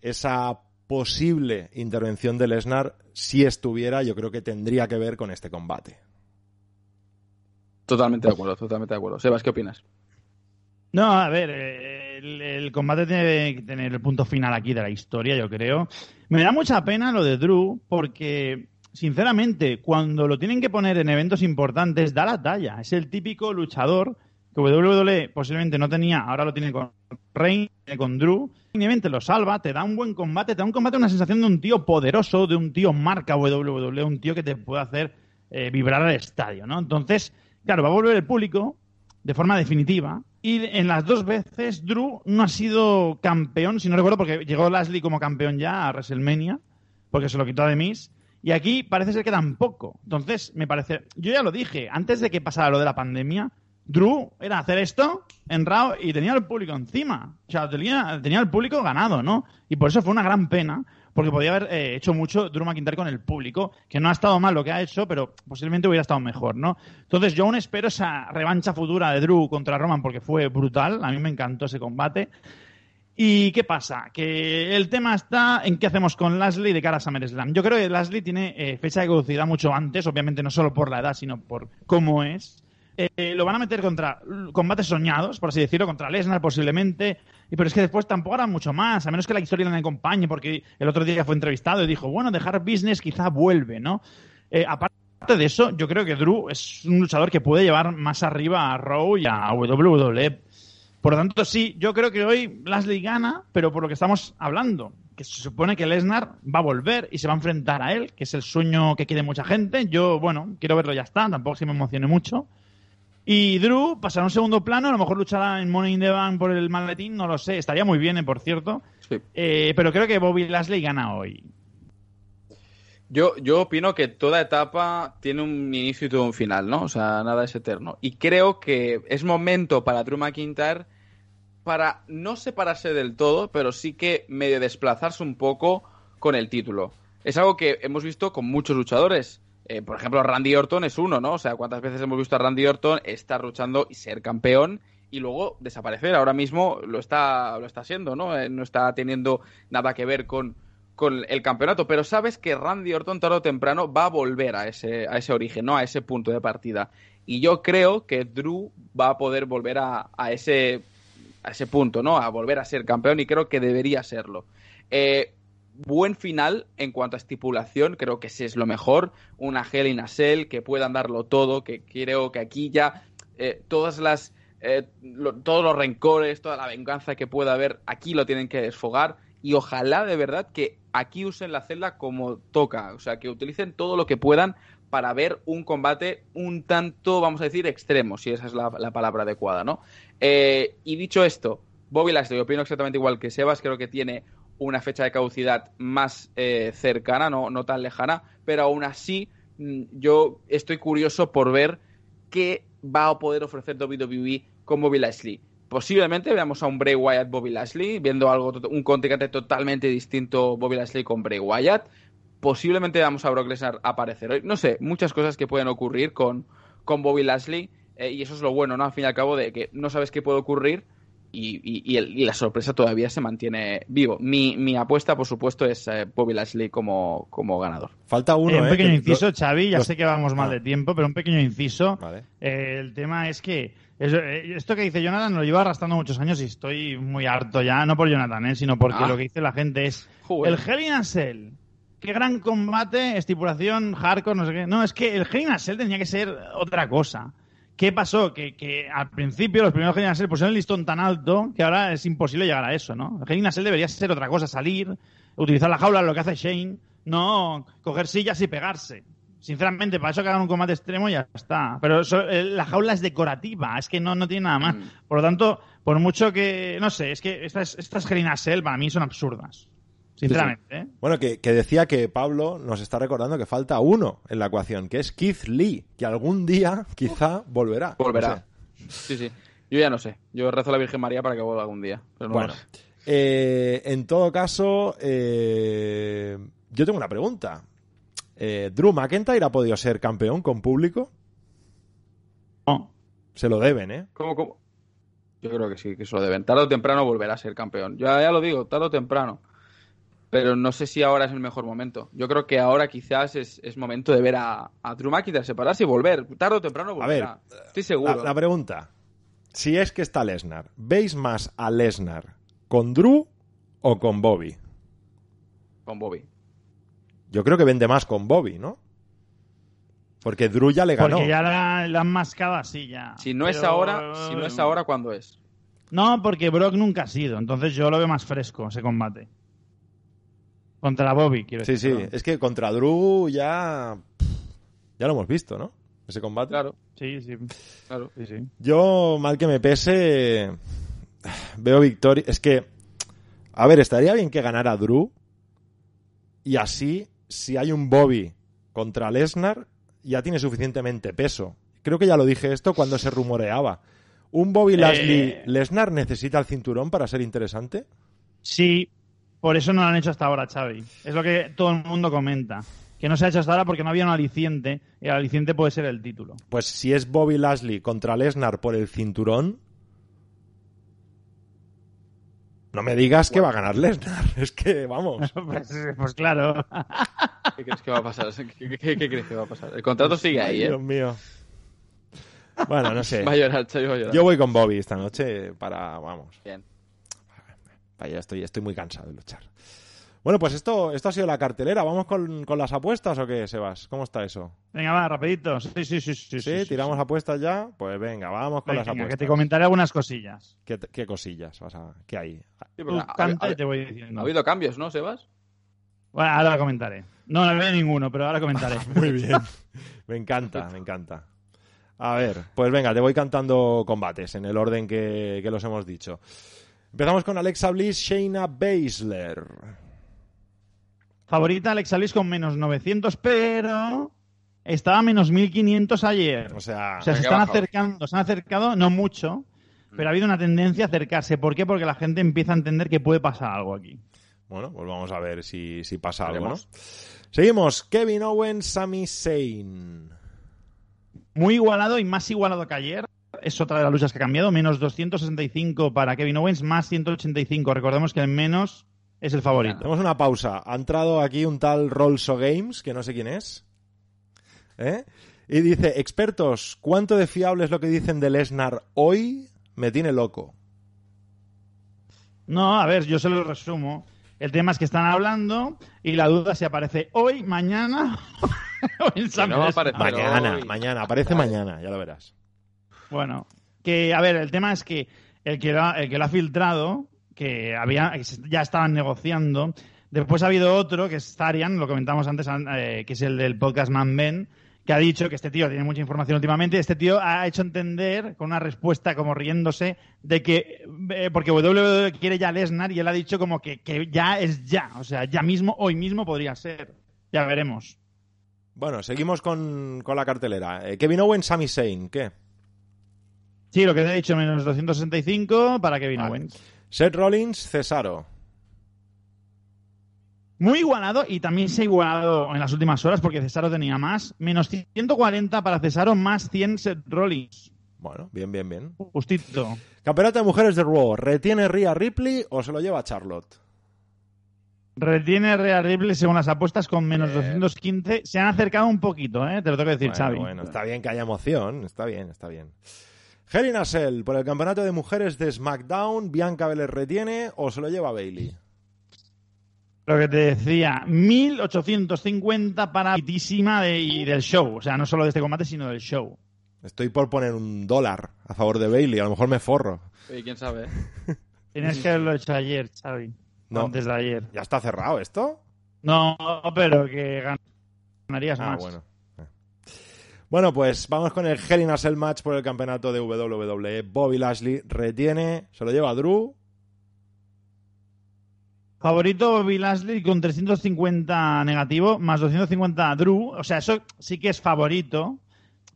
esa posible intervención de Lesnar, si estuviera, yo creo que tendría que ver con este combate. Totalmente de acuerdo, totalmente de acuerdo. Sebas, ¿qué opinas? No, a ver, el, combate tiene que tener el punto final aquí de la historia, yo creo. Me da mucha pena lo de Drew, porque sinceramente, cuando lo tienen que poner en eventos importantes, da la talla. Es el típico luchador que WWE posiblemente no tenía, ahora lo tiene con Reigns, con Drew. Finalmente lo salva, te da un buen combate, te da un combate, una sensación de un tío poderoso, de un tío marca WWE, un tío que te puede hacer eh, vibrar al estadio, ¿no? Entonces, claro, va a volver el público de forma definitiva. Y en las dos veces Drew no ha sido campeón, si no recuerdo, porque llegó Lashley como campeón ya a WrestleMania, porque se lo quitó de Miss. Y aquí parece ser que tampoco. Entonces, me parece. Yo ya lo dije, antes de que pasara lo de la pandemia, Drew era hacer esto en Raw y tenía el público encima. O sea, tenía, tenía el público ganado, ¿no? Y por eso fue una gran pena, porque podía haber eh, hecho mucho Drew McIntyre con el público, que no ha estado mal lo que ha hecho, pero posiblemente hubiera estado mejor, ¿no? Entonces, yo aún espero esa revancha futura de Drew contra Roman, porque fue brutal. A mí me encantó ese combate. ¿Y qué pasa? Que el tema está en qué hacemos con Lashley de cara a SummerSlam. Yo creo que Lashley tiene eh, fecha de caducidad mucho antes, obviamente no solo por la edad, sino por cómo es. Eh, lo van a meter contra combates soñados, por así decirlo, contra Lesnar posiblemente, y pero es que después tampoco hará mucho más, a menos que la historia le acompañe, porque el otro día fue entrevistado y dijo, bueno, dejar business quizá vuelve, ¿no? Eh, aparte de eso, yo creo que Drew es un luchador que puede llevar más arriba a Raw y a WWE por lo tanto, sí, yo creo que hoy Lashley gana, pero por lo que estamos hablando, que se supone que Lesnar va a volver y se va a enfrentar a él, que es el sueño que quiere mucha gente. Yo, bueno, quiero verlo ya está, tampoco se me emocione mucho. Y Drew pasará a un segundo plano, a lo mejor luchará en Money in the Bank por el maletín, no lo sé, estaría muy bien, eh, por cierto. Eh, pero creo que Bobby Lashley gana hoy. Yo, yo opino que toda etapa tiene un inicio y todo un final, ¿no? O sea, nada es eterno. Y creo que es momento para Drew McIntyre para no separarse del todo, pero sí que medio desplazarse un poco con el título. Es algo que hemos visto con muchos luchadores. Eh, por ejemplo, Randy Orton es uno, ¿no? O sea, ¿cuántas veces hemos visto a Randy Orton estar luchando y ser campeón y luego desaparecer? Ahora mismo lo está, lo está siendo, ¿no? Eh, no está teniendo nada que ver con, con el campeonato, pero sabes que Randy Orton tarde o temprano va a volver a ese, a ese origen, ¿no? A ese punto de partida. Y yo creo que Drew va a poder volver a, a ese, a ese punto, ¿no? A volver a ser campeón y creo que debería serlo. Eh, buen final en cuanto a estipulación, creo que ese es lo mejor. Una Hell in a Cell que puedan darlo todo, que creo que aquí ya eh, todas las eh, todos los rencores, toda la venganza que pueda haber, aquí lo tienen que desfogar y ojalá de verdad que aquí usen la celda como toca, o sea, que utilicen todo lo que puedan para ver un combate un tanto, vamos a decir, extremo, si esa es la, palabra adecuada, ¿no? Eh, y dicho esto, Bobby Lashley, opino exactamente igual que Sebas, creo que tiene una fecha de caducidad más eh, cercana, no, no tan lejana, pero aún así mm, yo estoy curioso por ver qué va a poder ofrecer WWE con Bobby Lashley posiblemente veamos a un Bray Wyatt Bobby Lashley, viendo algo un contingente totalmente distinto Bobby Lashley con Bray Wyatt. Posiblemente veamos a Brock Lesnar aparecer hoy. No sé, muchas cosas que pueden ocurrir con, con Bobby Lashley. Eh, y eso es lo bueno, ¿no? Al fin y al cabo, de que no sabes qué puede ocurrir y, y, la sorpresa todavía se mantiene vivo. Mi, mi apuesta, por supuesto, es eh, Bobby Lashley como, como ganador. Falta uno, Un ¿eh? pequeño inciso, Xavi, ya sé que vamos mal ah. de tiempo, pero un pequeño inciso. el tema es que eh, esto que dice Jonathan lo lleva arrastrando muchos años y estoy muy harto ya, no por Jonathan, ¿eh? sino porque ah. lo que dice la gente es el Hell in Qué gran combate, estipulación, hardcore, no sé qué. No, es que el Hell in tenía que ser otra cosa. ¿Qué pasó? Que, que al principio los primeros Cell pusieron el listón tan alto que ahora es imposible llegar a eso, ¿no? Cell debería ser otra cosa, salir, utilizar la jaula, lo que hace Shane, no coger sillas y pegarse. Sinceramente, para eso que hagan un combate extremo ya está. Pero eso, eh, la jaula es decorativa, es que no, no tiene nada más. Mm. Por lo tanto, por mucho que, no sé, es que estas, estas Cell para mí son absurdas. Sinceramente, ¿eh? Bueno, que, que decía que Pablo nos está recordando que falta uno en la ecuación, que es Keith Lee, que algún día quizá volverá. Volverá. No sé. Sí, sí. Yo ya no sé. Yo rezo a la Virgen María para que vuelva algún día. pero no Bueno, eh, en todo caso, eh, yo tengo una pregunta. Eh, ¿Drew McIntyre ha podido ser campeón con público? No. Se lo deben, ¿eh? ¿Cómo, cómo? Yo creo que sí, que eso lo deben. Tarde o temprano volverá a ser campeón. Ya, ya lo digo, tarde o temprano. Pero no sé si ahora es el mejor momento. Yo creo que ahora quizás es, es momento de ver a, a Drew McIntyre separarse y volver. Tarde o temprano A ver, volverá. Estoy seguro. La, la pregunta, si es que está Lesnar, ¿veis más a Lesnar con Drew o con Bobby? Con Bobby. Yo creo que vende más con Bobby, ¿no? Porque Drew ya le ganó. Porque ya la, la han mascado así ya. Si no es ahora, si no es ahora, ¿cuándo es? No, porque Brock nunca ha sido. Entonces yo lo veo más fresco, ese combate. Contra Bobby, quiero Sí, decir. sí, es que contra Drew ya... Ya lo hemos visto, ¿no? Ese combate. Claro, Sí, sí. claro. sí, sí. Yo, mal que me pese, veo victoria. Es que, a ver, estaría bien que ganara Drew. Y así, si hay un Bobby contra Lesnar, ya tiene suficientemente peso. Creo que ya lo dije esto cuando se rumoreaba. ¿Un Bobby Lashley Eh. Lesnar necesita el cinturón para ser interesante? Sí, por eso no lo han hecho hasta ahora, Xavi. Es lo que todo el mundo comenta. Que no se ha hecho hasta ahora porque no había un aliciente. Y el aliciente puede ser el título. Pues si es Bobby Lashley contra Lesnar por el cinturón, no me digas que va a ganar Lesnar. Es que, vamos. pues, pues claro. ¿Qué crees que va a pasar? ¿Qué, qué- qué crees que va a pasar? El contrato sigue ahí, ¿eh? Dios mío. Bueno, no sé. Va a llorar, Xavi, va a llorar. Yo voy con Bobby esta noche para, vamos, Bien. Vaya, estoy, estoy muy cansado de luchar. Bueno, pues esto, esto ha sido la cartelera. ¿Vamos con, con las apuestas o qué, Sebas? ¿Cómo está eso? Venga, va, rapidito. Sí, sí, sí. Sí, ¿Sí? ¿Tiramos apuestas ya? Pues venga, vamos con Venga, las que apuestas. te comentaré algunas cosillas. ¿Qué, qué cosillas vas a, qué hay? Sí, porque ha- ha- te voy ha diciendo. habido cambios, ¿no, Sebas? Bueno, ahora comentaré. No, no veo ninguno, pero ahora comentaré. Muy bien. Me encanta, me encanta. A ver, pues venga, te voy cantando combates en el orden que, que los hemos dicho. Empezamos con Alexa Bliss, Shayna Baszler. Favorita Alexa Bliss con menos 900, pero estaba a menos 1500 ayer. O sea, O sea, se están bajado. acercando, se han acercado, no mucho, pero ha habido una tendencia a acercarse. ¿Por qué? Porque la gente empieza a entender que puede pasar algo aquí. bueno, pues vamos a ver si, si pasa algo. Seguimos, Kevin Owens, Sami Zayn. Muy igualado y más igualado que ayer. Es otra de las luchas que ha cambiado. Menos 265 para Kevin Owens, más 185. Recordemos que el menos es el favorito. Hacemos una pausa. Ha entrado aquí un tal Rolso Games, que no sé quién es. ¿Eh? Y dice, expertos, ¿cuánto de fiable es lo que dicen de Lesnar hoy? Me tiene loco. No, a ver, yo se lo resumo. El tema es que están hablando y la duda si aparece hoy, mañana o en San no va a Pedro. aparecer. Pero Mañana, hoy- mañana, aparece mañana, ya lo verás. Bueno, que a ver, el tema es que el que lo ha, el que lo ha filtrado, que había ya estaban negociando, después ha habido otro que es Zarian, lo comentamos antes, eh, que es el del podcast Man Ben, que ha dicho que este tío tiene mucha información últimamente. Este tío ha hecho entender con una respuesta como riéndose de que eh, porque WWE quiere ya Lesnar y él ha dicho como que, que ya es ya, o sea, ya mismo, hoy mismo podría ser. Ya veremos. Bueno, seguimos con, con la cartelera. Eh, Kevin Owens, Sami Zayn, ¿qué? Sí, lo que te he dicho, menos 265 para Kevin Vale. Owens. Seth Rollins, Cesaro. Muy igualado y también se ha igualado en las últimas horas porque Cesaro tenía más. Menos 140 para Cesaro, más 100 Seth Rollins. Bueno, bien, bien, bien. Justito. Campeonato de mujeres de Raw. ¿Retiene Rhea Ripley o se lo lleva Charlotte? Retiene Real Ripley según las apuestas con menos Bien. 215. Se han acercado un poquito, ¿eh? Te lo tengo que decir, bueno, Xavi. bueno, está bien que haya emoción. Está bien, está bien. Hell in a Cell, por el campeonato de mujeres de SmackDown, ¿Bianca Belair retiene o se lo lleva Bailey? Lo que te decía, 1850 para pitísima de, y del show. O sea, no solo de este combate, sino del show. Estoy por poner un dólar a favor de Bailey, a lo mejor me forro. Y quién sabe. Tienes que haberlo hecho ayer, Xavi. No. Antes de ayer. ¿Ya está cerrado esto? No, pero que ganarías Ah, más. bueno. Bueno, pues vamos con el Hell in a Cell match por el campeonato de WWE. Bobby Lashley retiene, se lo lleva a Drew. Favorito Bobby Lashley con 350 negativo, más 250 Drew. O sea, eso sí que es favorito.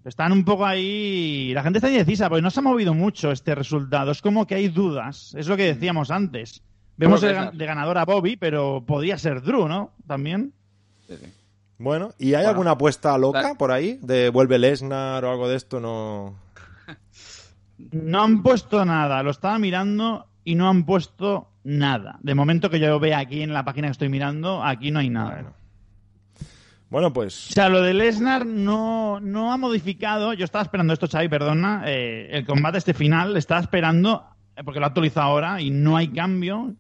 Están un poco ahí. La gente está indecisa porque no se ha movido mucho este resultado. Es como que hay dudas. Es lo que decíamos antes. Vemos de ganador a Bobby, pero podía ser Drew, ¿no? También. Sí, sí. Bueno, ¿y hay Bueno. alguna apuesta loca por ahí? ¿De vuelve Lesnar o algo de esto? No. No han puesto nada. Lo estaba mirando y no han puesto nada. De momento que yo vea aquí en la página que estoy mirando, aquí no hay nada. Bueno. Bueno, pues. O sea, lo de Lesnar no, no ha modificado. Yo estaba esperando esto, Xavi, perdona. eh, el combate este final, estaba esperando, eh, porque lo ha actualizado ahora y no hay cambio.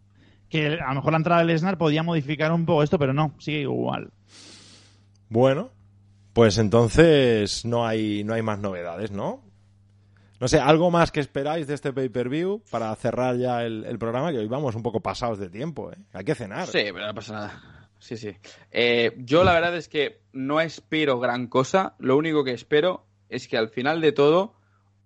Que a lo mejor la entrada de Lesnar podía modificar un poco esto, pero no, sigue igual. Bueno, pues entonces no hay, no hay más novedades, ¿no? No sé, ¿algo más que esperáis de este pay-per-view para cerrar ya el, programa? Que hoy vamos un poco pasados de tiempo, ¿eh? Hay que cenar. Sí, pero no pasa nada. Sí, sí. Eh, yo la verdad es que no espero gran cosa. Lo único que espero es que al final de todo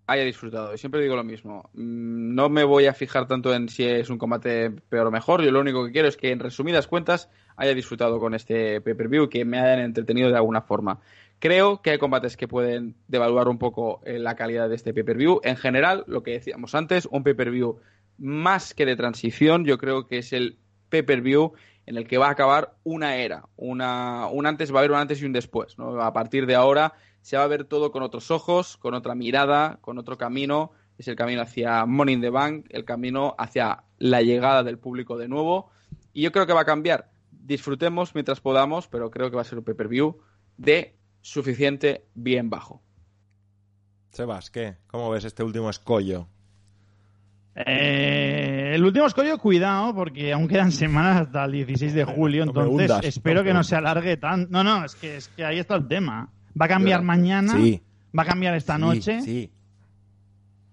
haya disfrutado. Y siempre digo lo mismo. Mm, No me voy a fijar tanto en si es un combate peor o mejor. Yo lo único que quiero es que en resumidas cuentas haya disfrutado con este pay-per-view que me hayan entretenido de alguna forma. Creo que hay combates que pueden devaluar un poco eh, la calidad de este pay-per-view. En general, lo que decíamos antes, un pay-per-view más que de transición, yo creo que es el pay-per-view en el que va a acabar una era, una, un antes, va a haber un antes y un después. A partir de ahora se va a ver todo con otros ojos, con otra mirada, con otro camino. Es el camino hacia Money in the Bank, el camino hacia la llegada del público de nuevo. Y yo creo que va a cambiar. Disfrutemos mientras podamos, pero creo que va a ser un pay-per-view de suficiente bien bajo. Sebas, ¿qué? ¿Cómo ves este último escollo? Eh, el último escollo, cuidado, porque aún quedan semanas hasta el 16 de julio, No entonces hundas, espero no que no se alargue tan... No, no, es que, es que ahí está el tema. Va a cambiar Yo- mañana, Sí. va a cambiar esta sí, noche. Sí.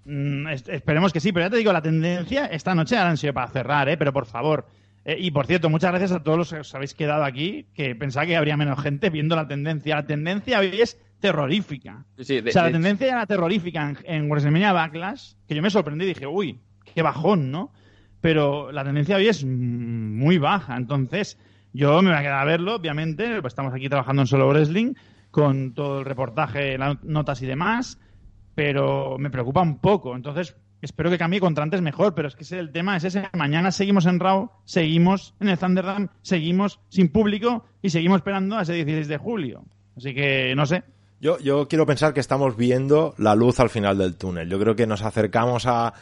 Mm, es- esperemos que sí, pero ya te digo, la tendencia esta noche ahora han sido para cerrar, ¿eh? pero por favor. Eh, y por cierto, muchas gracias a todos los que os habéis quedado aquí, que pensaba que habría menos gente viendo la tendencia. La tendencia hoy es terrorífica. Sí, sí, de- o sea, la de- tendencia era terrorífica en, en WrestleMania Backlash, que yo me sorprendí y dije, uy, qué bajón, ¿no? Pero la tendencia hoy es muy baja. Entonces, yo me voy a quedar a verlo, obviamente. pues estamos aquí trabajando en Solo Wrestling, con todo el reportaje, las notas y demás. Pero me preocupa un poco. Entonces, espero que cambie contra antes mejor. Pero es que el tema es ese. Mañana seguimos en Raw, seguimos en el Thunderdome, seguimos sin público y seguimos esperando a ese 16 de julio. Así que, no sé. Yo, yo quiero pensar que estamos viendo la luz al final del túnel. Yo creo que nos acercamos a,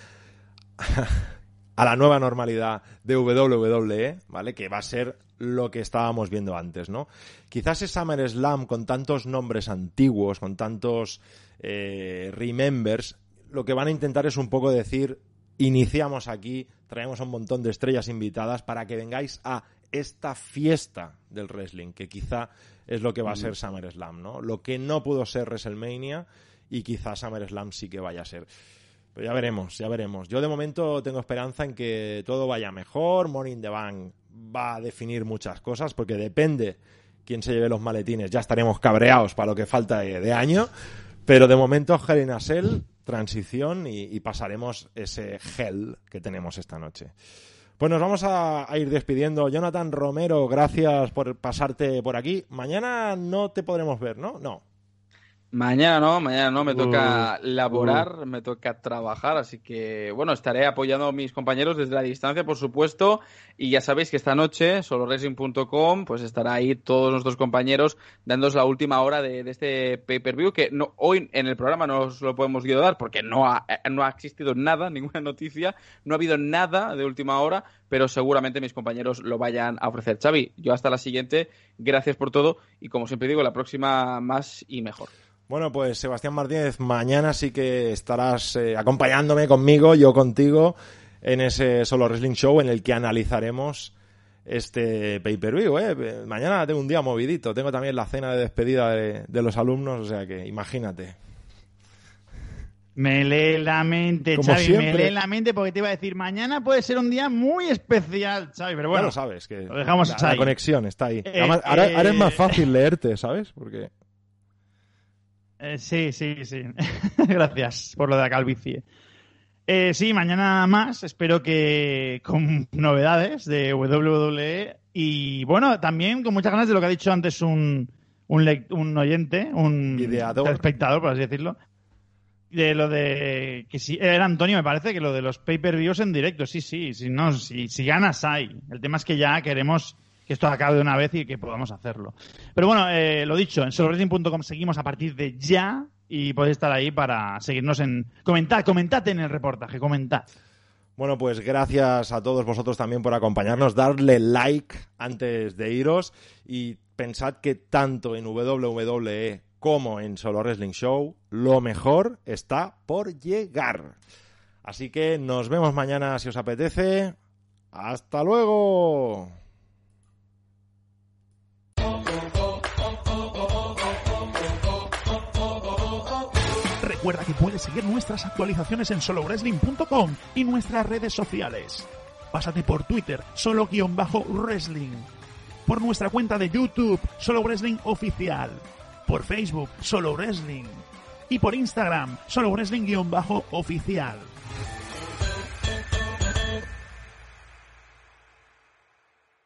a la nueva normalidad de WWE, ¿vale? Que va a ser lo que estábamos viendo antes, ¿no? Quizás ese SummerSlam con tantos nombres antiguos, con tantos eh, remembers, lo que van a intentar es un poco decir, iniciamos aquí, traemos a un montón de estrellas invitadas para que vengáis a esta fiesta del wrestling, que quizá es lo que va a ser SummerSlam, ¿no? Lo que no pudo ser WrestleMania y quizá SummerSlam sí que vaya a ser. Pero ya veremos, ya veremos. Yo de momento tengo esperanza en que todo vaya mejor. In the Bank va a definir muchas cosas porque depende quién se lleve los maletines. Ya estaremos cabreados para lo que falta de, año. Pero de momento Hell in a Cell, transición y, pasaremos ese Hell que tenemos esta noche. Pues nos vamos a ir despidiendo. Jonathan Romero, gracias por pasarte por aquí. Mañana no te podremos ver, ¿no? No. Mañana no, mañana no, me toca Uh, laborar, me toca trabajar, así que bueno, estaré apoyando a mis compañeros desde la distancia, por supuesto, y ya sabéis que esta noche, soloracing.com, pues estará ahí todos nuestros compañeros dándoos la última hora de, de este pay-per-view, que no, hoy en el programa no os lo podemos dar porque no ha, eh, no ha existido nada, ninguna noticia, no ha habido nada de última hora, pero seguramente mis compañeros lo vayan a ofrecer. Xavi, yo hasta la siguiente, gracias por todo, y como siempre digo, la próxima más y mejor. Bueno, pues Sebastián Martínez, mañana sí que estarás eh, acompañándome conmigo, yo contigo, en ese Solo Wrestling Show en el que analizaremos este pay-per-view. ¿eh? Mañana tengo un día movidito, tengo también la cena de despedida de, de los alumnos, o sea que imagínate. Me lee la mente, Como Xavi, me siempre. lee la mente porque te iba a decir, mañana puede ser un día muy especial, Xavi, pero ya bueno, lo sabes, que lo dejamos la, conexión está ahí. Eh, Además, ahora, eh, ahora es más fácil leerte, ¿sabes? Porque Eh, sí, sí, sí. Gracias por lo de la calvicie. Eh, sí, mañana más. Espero que con novedades de WWE. Y bueno, también con muchas ganas de lo que ha dicho antes un, un, oyente, un Ideador. espectador, por así decirlo. De lo de. que si Era Antonio, me parece, que lo de los pay-per-views en directo. Sí, sí, si, no, si, si ganas hay. El tema es que ya queremos esto acabe de una vez y que podamos hacerlo. Pero bueno, eh, lo dicho, en solowrestling.com seguimos a partir de ya y podéis estar ahí para seguirnos en... Comentad, comentad en el reportaje, comentad. Bueno, pues gracias a todos vosotros también por acompañarnos, darle like antes de iros y pensad que tanto en WWE como en Solo Wrestling Show lo mejor está por llegar. Así que nos vemos mañana si os apetece. Hasta luego. Recuerda que puedes seguir nuestras actualizaciones en solowrestling.com y nuestras redes sociales. Pásate por Twitter, solo-wrestling. Por nuestra cuenta de YouTube, Solo Wrestling Oficial. Por Facebook, Solo Wrestling. Y por Instagram, Solo Wrestling-oficial.